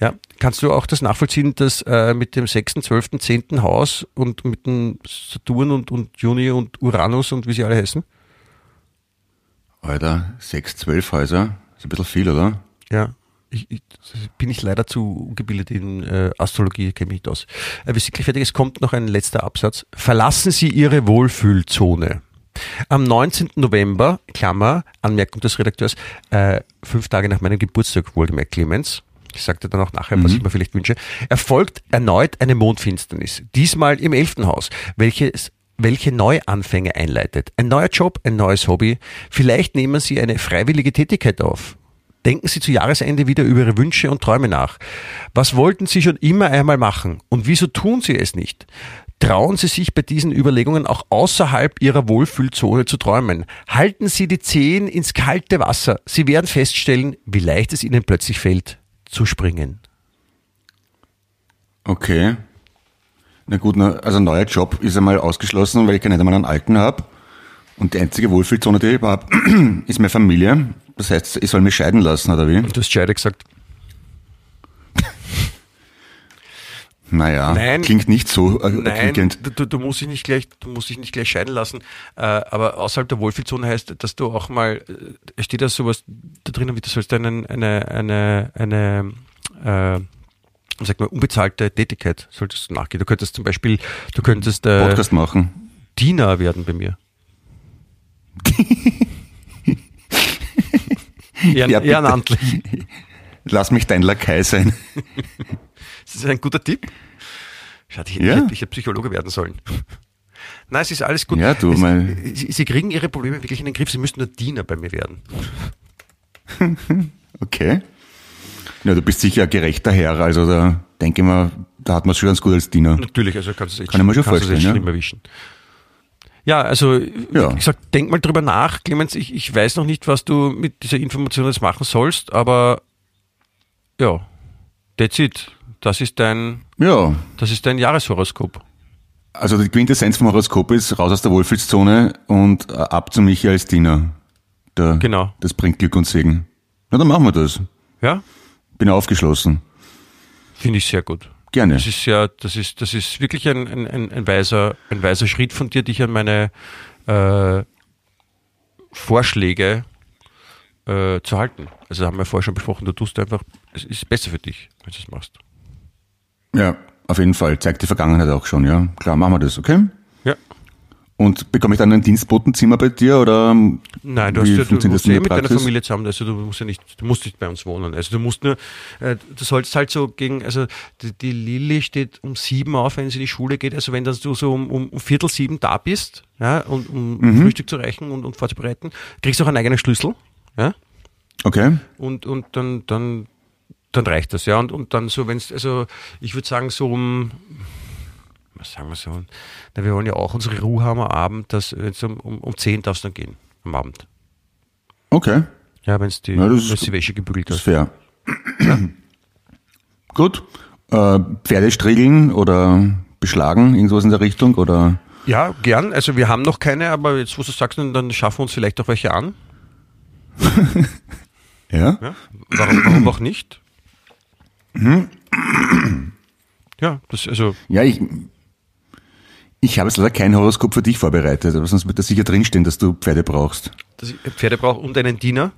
Ja, kannst du auch das nachvollziehen, dass äh, mit dem 6., 12., 10. Haus und mit dem Saturn und, und Juni und Uranus und wie sie alle heißen? Alter, sechs, zwölf Häuser. Ist ein bisschen viel, oder? Ja. Ich, ich, bin ich leider zu ungebildet in äh, Astrologie, kenne mich nicht aus. Äh, wir sind gleich fertig, es kommt noch ein letzter Absatz. Verlassen Sie Ihre Wohlfühlzone. Am 19. November, Klammer, Anmerkung des Redakteurs, äh, fünf Tage nach meinem Geburtstag, wohlgemerkt Clemens, ich sagte dann auch nachher, was ich mir vielleicht wünsche, erfolgt erneut eine Mondfinsternis, diesmal im elften Haus, welches welche Neuanfänge einleitet. Ein neuer Job, ein neues Hobby. Vielleicht nehmen Sie eine freiwillige Tätigkeit auf. Denken Sie zu Jahresende wieder über Ihre Wünsche und Träume nach. Was wollten Sie schon immer einmal machen und wieso tun Sie es nicht? Trauen Sie sich bei diesen Überlegungen auch außerhalb Ihrer Wohlfühlzone zu träumen. Halten Sie die Zehen ins kalte Wasser. Sie werden feststellen, wie leicht es Ihnen plötzlich fällt, zu springen. Okay. Na gut, also ein neuer Job ist einmal ausgeschlossen, weil ich nicht einmal einen alten habe. Und die einzige Wohlfühlzone, die ich habe, ist meine Familie. Das heißt, ich soll mich scheiden lassen, oder wie? Du hast Scheide gesagt. Naja, Nein. klingt nicht so äh, Nein, du, du, musst dich nicht gleich, du musst dich nicht gleich scheiden lassen. Äh, aber außerhalb der Wohlfühlzone heißt, dass du auch mal, äh, steht da sowas da drinnen, wie du sollst einen, eine, eine, eine, äh, wie sagt man, unbezahlte Tätigkeit solltest du nachgehen. Du könntest zum Beispiel, du könntest äh, Podcast machen. Diener werden bei mir. Ehren, Ja, ehrenamtlich. Lass mich dein Lakai sein. Das ist ein guter Tipp. Schade, ich, Ja. ich hätte ich hätte Psychologe werden sollen. Nein, es ist alles gut. Ja, du, es, mal- Sie, Sie kriegen Ihre Probleme wirklich in den Griff. Sie müssten nur Diener bei mir werden. Okay. Ja, du bist sicher ein gerechter Herr, also da denke ich mal, da hat man es schon ganz gut als Diener. Natürlich, also kannst du es echt, Kann ich schon es echt vorstellen, ja. schlimm erwischen. Ja, also Ja. wie gesagt, denk mal drüber nach, Clemens. Ich, ich weiß noch nicht, was du mit dieser Information jetzt machen sollst, aber ja, that's it. Das ist dein, Ja, das ist dein Jahreshoroskop. also die Quintessenz vom Horoskop ist raus aus der Wohlfühlszone und äh, ab zu Michi als Diener. Da, Genau. Das bringt Glück und Segen. Na, dann machen wir das. Ja, Bin aufgeschlossen. finde ich sehr gut. Gerne. Das ist ja, das ist, das ist wirklich ein, ein, ein, ein, weiser, ein weiser Schritt von dir, dich an meine äh, Vorschläge äh, zu halten. Also haben wir vorher schon besprochen, du tust einfach, es ist besser für dich, wenn du es machst. Ja, auf jeden Fall. Zeigt die Vergangenheit auch schon, ja. Klar, machen wir das, okay? Ja. Und bekomme ich dann ein Dienstbotenzimmer bei dir oder Nein, du, hast ja, du musst ja mit deiner? Familie zusammen, also du musst ja nicht, du musst nicht bei uns wohnen. Also du musst nur, äh, du sollst halt so gegen, also die, die Lilly steht um sieben auf, wenn sie in die Schule geht. Also wenn dann du so um, um, um Viertel sieben da bist, ja, und um Mhm. Frühstück zu reichen und, und vorzubereiten, kriegst du auch einen eigenen Schlüssel, ja, Okay. und, und dann, dann, dann reicht das, ja. Und, und dann so, wenn es, also ich würde sagen, so um, was sagen wir so, na, wir wollen ja auch unsere Ruhe haben am Abend, dass wenn's um, um, um 10 darfst du dann gehen am Abend. Okay. Ja, wenn es die, Ja, wenn's die. Wäsche gebügelt Das ist hat. fair. Gut. Äh, Pferdestriegeln oder beschlagen, irgendwas in der Richtung oder Ja, gern. Also wir haben noch keine, aber jetzt, wo du sagst, dann, dann schaffen wir uns vielleicht auch welche an. ja? Ja? Warum, warum auch nicht? Mhm. Ja, das, also, Ja, ich, ich habe jetzt leider kein Horoskop für dich vorbereitet, aber sonst wird da sicher drinstehen, dass du Pferde brauchst. dass ich Pferde brauche und einen Diener.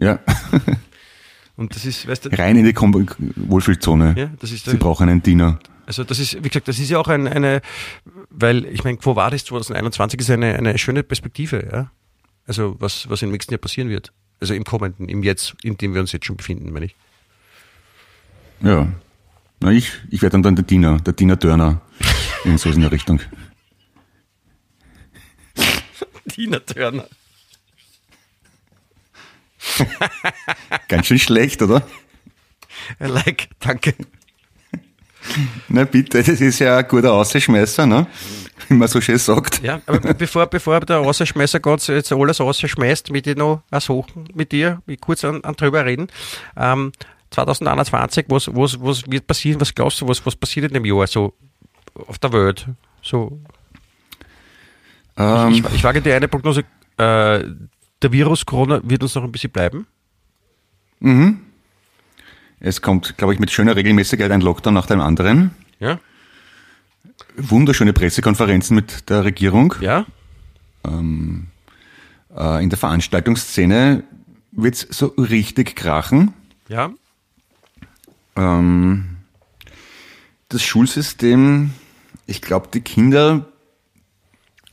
Ja, Und das ist, weißt du, rein in die Kom Wohlfühlzone. ja, das ist Sie brauchen einen Diener. Also das ist, wie gesagt, das ist ja auch ein, eine, weil ich meine, Quo Vadis 2021 ist eine, eine schöne Perspektive, ja. Also was, was im nächsten Jahr passieren wird. Also im kommenden, im Jetzt, in dem wir uns jetzt schon befinden, meine ich. Ja. Na, ich, ich werde dann, dann der Diener, der Diener Dörner. In so in der Richtung. Tina Turner. Ganz schön schlecht, oder? I like, danke. Na bitte, das ist ja ein guter Ausschmeißer, ne? Wie man so schön sagt. Ja, aber bevor, bevor der Rausschmeißer Gott jetzt alles rausschmeißt, mit dir noch was suchen, mit dir, kurz an, an drüber reden. Ähm, 2021, was, was, was wird passieren? Was glaubst du, was, was passiert in dem Jahr so auf der Welt? So, Ähm, ich, ich wage dir eine Prognose, äh, der Virus Corona wird uns noch ein bisschen bleiben. es kommt, glaube ich, mit schöner Regelmäßigkeit ein Lockdown nach dem anderen. Ja, Wunderschöne Pressekonferenzen mit der Regierung. ja, Äh, in der Veranstaltungsszene wird's so richtig krachen. ja. Ähm, das Schulsystem, ich glaube, die Kinder,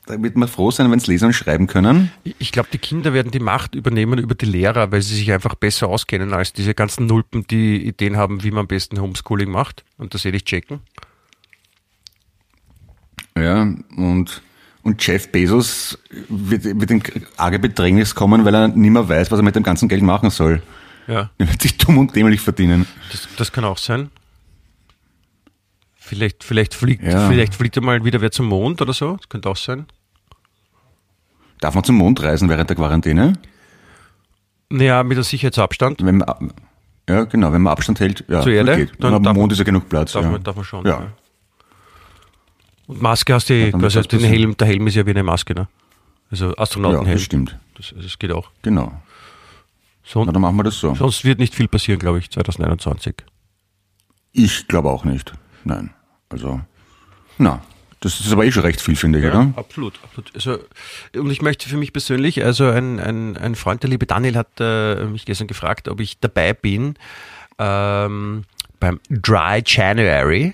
da wird man froh sein, wenn sie lesen und schreiben können. Ich- glaube, die Kinder werden die Macht übernehmen über die Lehrer, weil sie sich einfach besser auskennen als diese ganzen Nulpen, die Ideen haben, wie man am besten Homeschooling macht und das werde ich checken. Ja, und, und Jeff Bezos wird, wird in arge Bedrängnis kommen, weil er nicht mehr weiß, was er mit dem ganzen Geld machen soll. Ja, Er wird sich dumm und dämlich verdienen. das, das kann auch sein. Vielleicht, vielleicht fliegt, Ja. vielleicht fliegt er mal wieder wer zum Mond oder so. Das könnte auch sein. Darf man zum Mond reisen während der Quarantäne? Naja, mit einem Sicherheitsabstand Wenn man, ja, genau, wenn man Abstand hält. Ja, Zur Erde, Geht. dann Am Mond ist ja genug Platz. darf, ja. man, darf man schon. Ja. Und Maske hast du, quasi wird das den. Helm, der Helm ist ja wie eine Maske, ne? Also ja, Astronautenhelm. das stimmt. Das, also das geht auch. Genau. So, Na, dann machen wir das so. sonst wird nicht viel passieren, glaube ich, 2021. Ich glaube auch nicht. Nein. Also, na, das ist aber eh schon recht viel, finde ich, oder? absolut, absolut. Also, und ich möchte für mich persönlich, also ein, ein, ein Freund, der liebe Daniel, hat äh, mich gestern gefragt, ob ich dabei bin ähm, beim Dry January.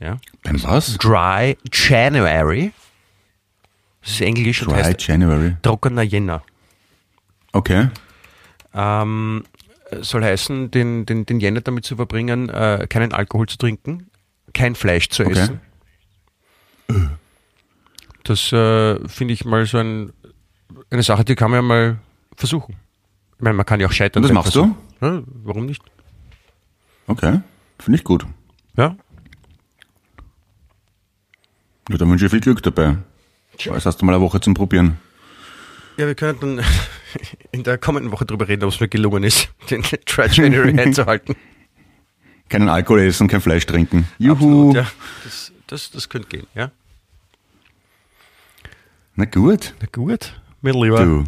Ja, Beim was? Dry January. Das ist Englisch und Dry heißt January. trockener Jänner. Okay. Ähm, soll heißen, den, den, den Jänner damit zu verbringen, äh, keinen Alkohol zu trinken, kein Fleisch zu Okay. essen. Das äh, finde ich mal so ein, eine Sache, die kann man ja mal versuchen. Ich meine, man kann ja auch scheitern. Und das machst Versuch. Ja, warum nicht? Okay. Finde ich gut. Ja. Ja, dann wünsche ich viel Glück dabei. Jetzt hast du mal eine Woche zum Probieren. Ja, wir können dann in der kommenden Woche drüber reden, ob es mir gelungen ist, den Try January einzuhalten. Keinen Alkohol essen, kein Fleisch trinken. Juhu. Absolut, ja. Das, das, das könnte gehen, ja. Na gut. Na gut, mein Lieber. Du.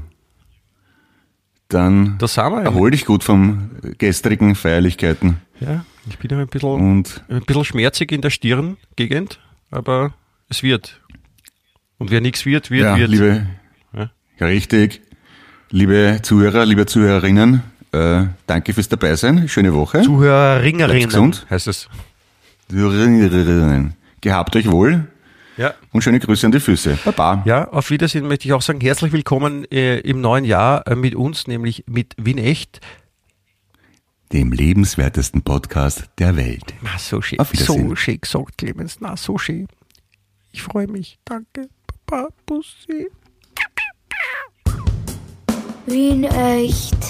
Dann erhol dich gut vom gestrigen Feierlichkeiten. Ja, ich bin ein bisschen, Und ein bisschen schmerzig in der Stirngegend, aber es wird. Und wer nichts wird, wird, ja, wird. liebe, richtig. Liebe Zuhörer, liebe Zuhörerinnen, äh, danke fürs Dabeisein. Schöne Woche. Zuhörerinnen gesund. heißt es. Zuhörerinnen. Gehabt euch wohl Ja. und schöne Grüße an die Füße. Baba. Ja, auf Wiedersehen möchte ich auch sagen, herzlich willkommen äh, im neuen Jahr äh, mit uns, nämlich mit Wien Echt. Dem lebenswertesten Podcast der Welt. Na, so schön. Auf Wiedersehen. So schön gesagt, Clemens. Na, so schön. Ich freue mich. Danke. Papa, Bussi. Wien echt.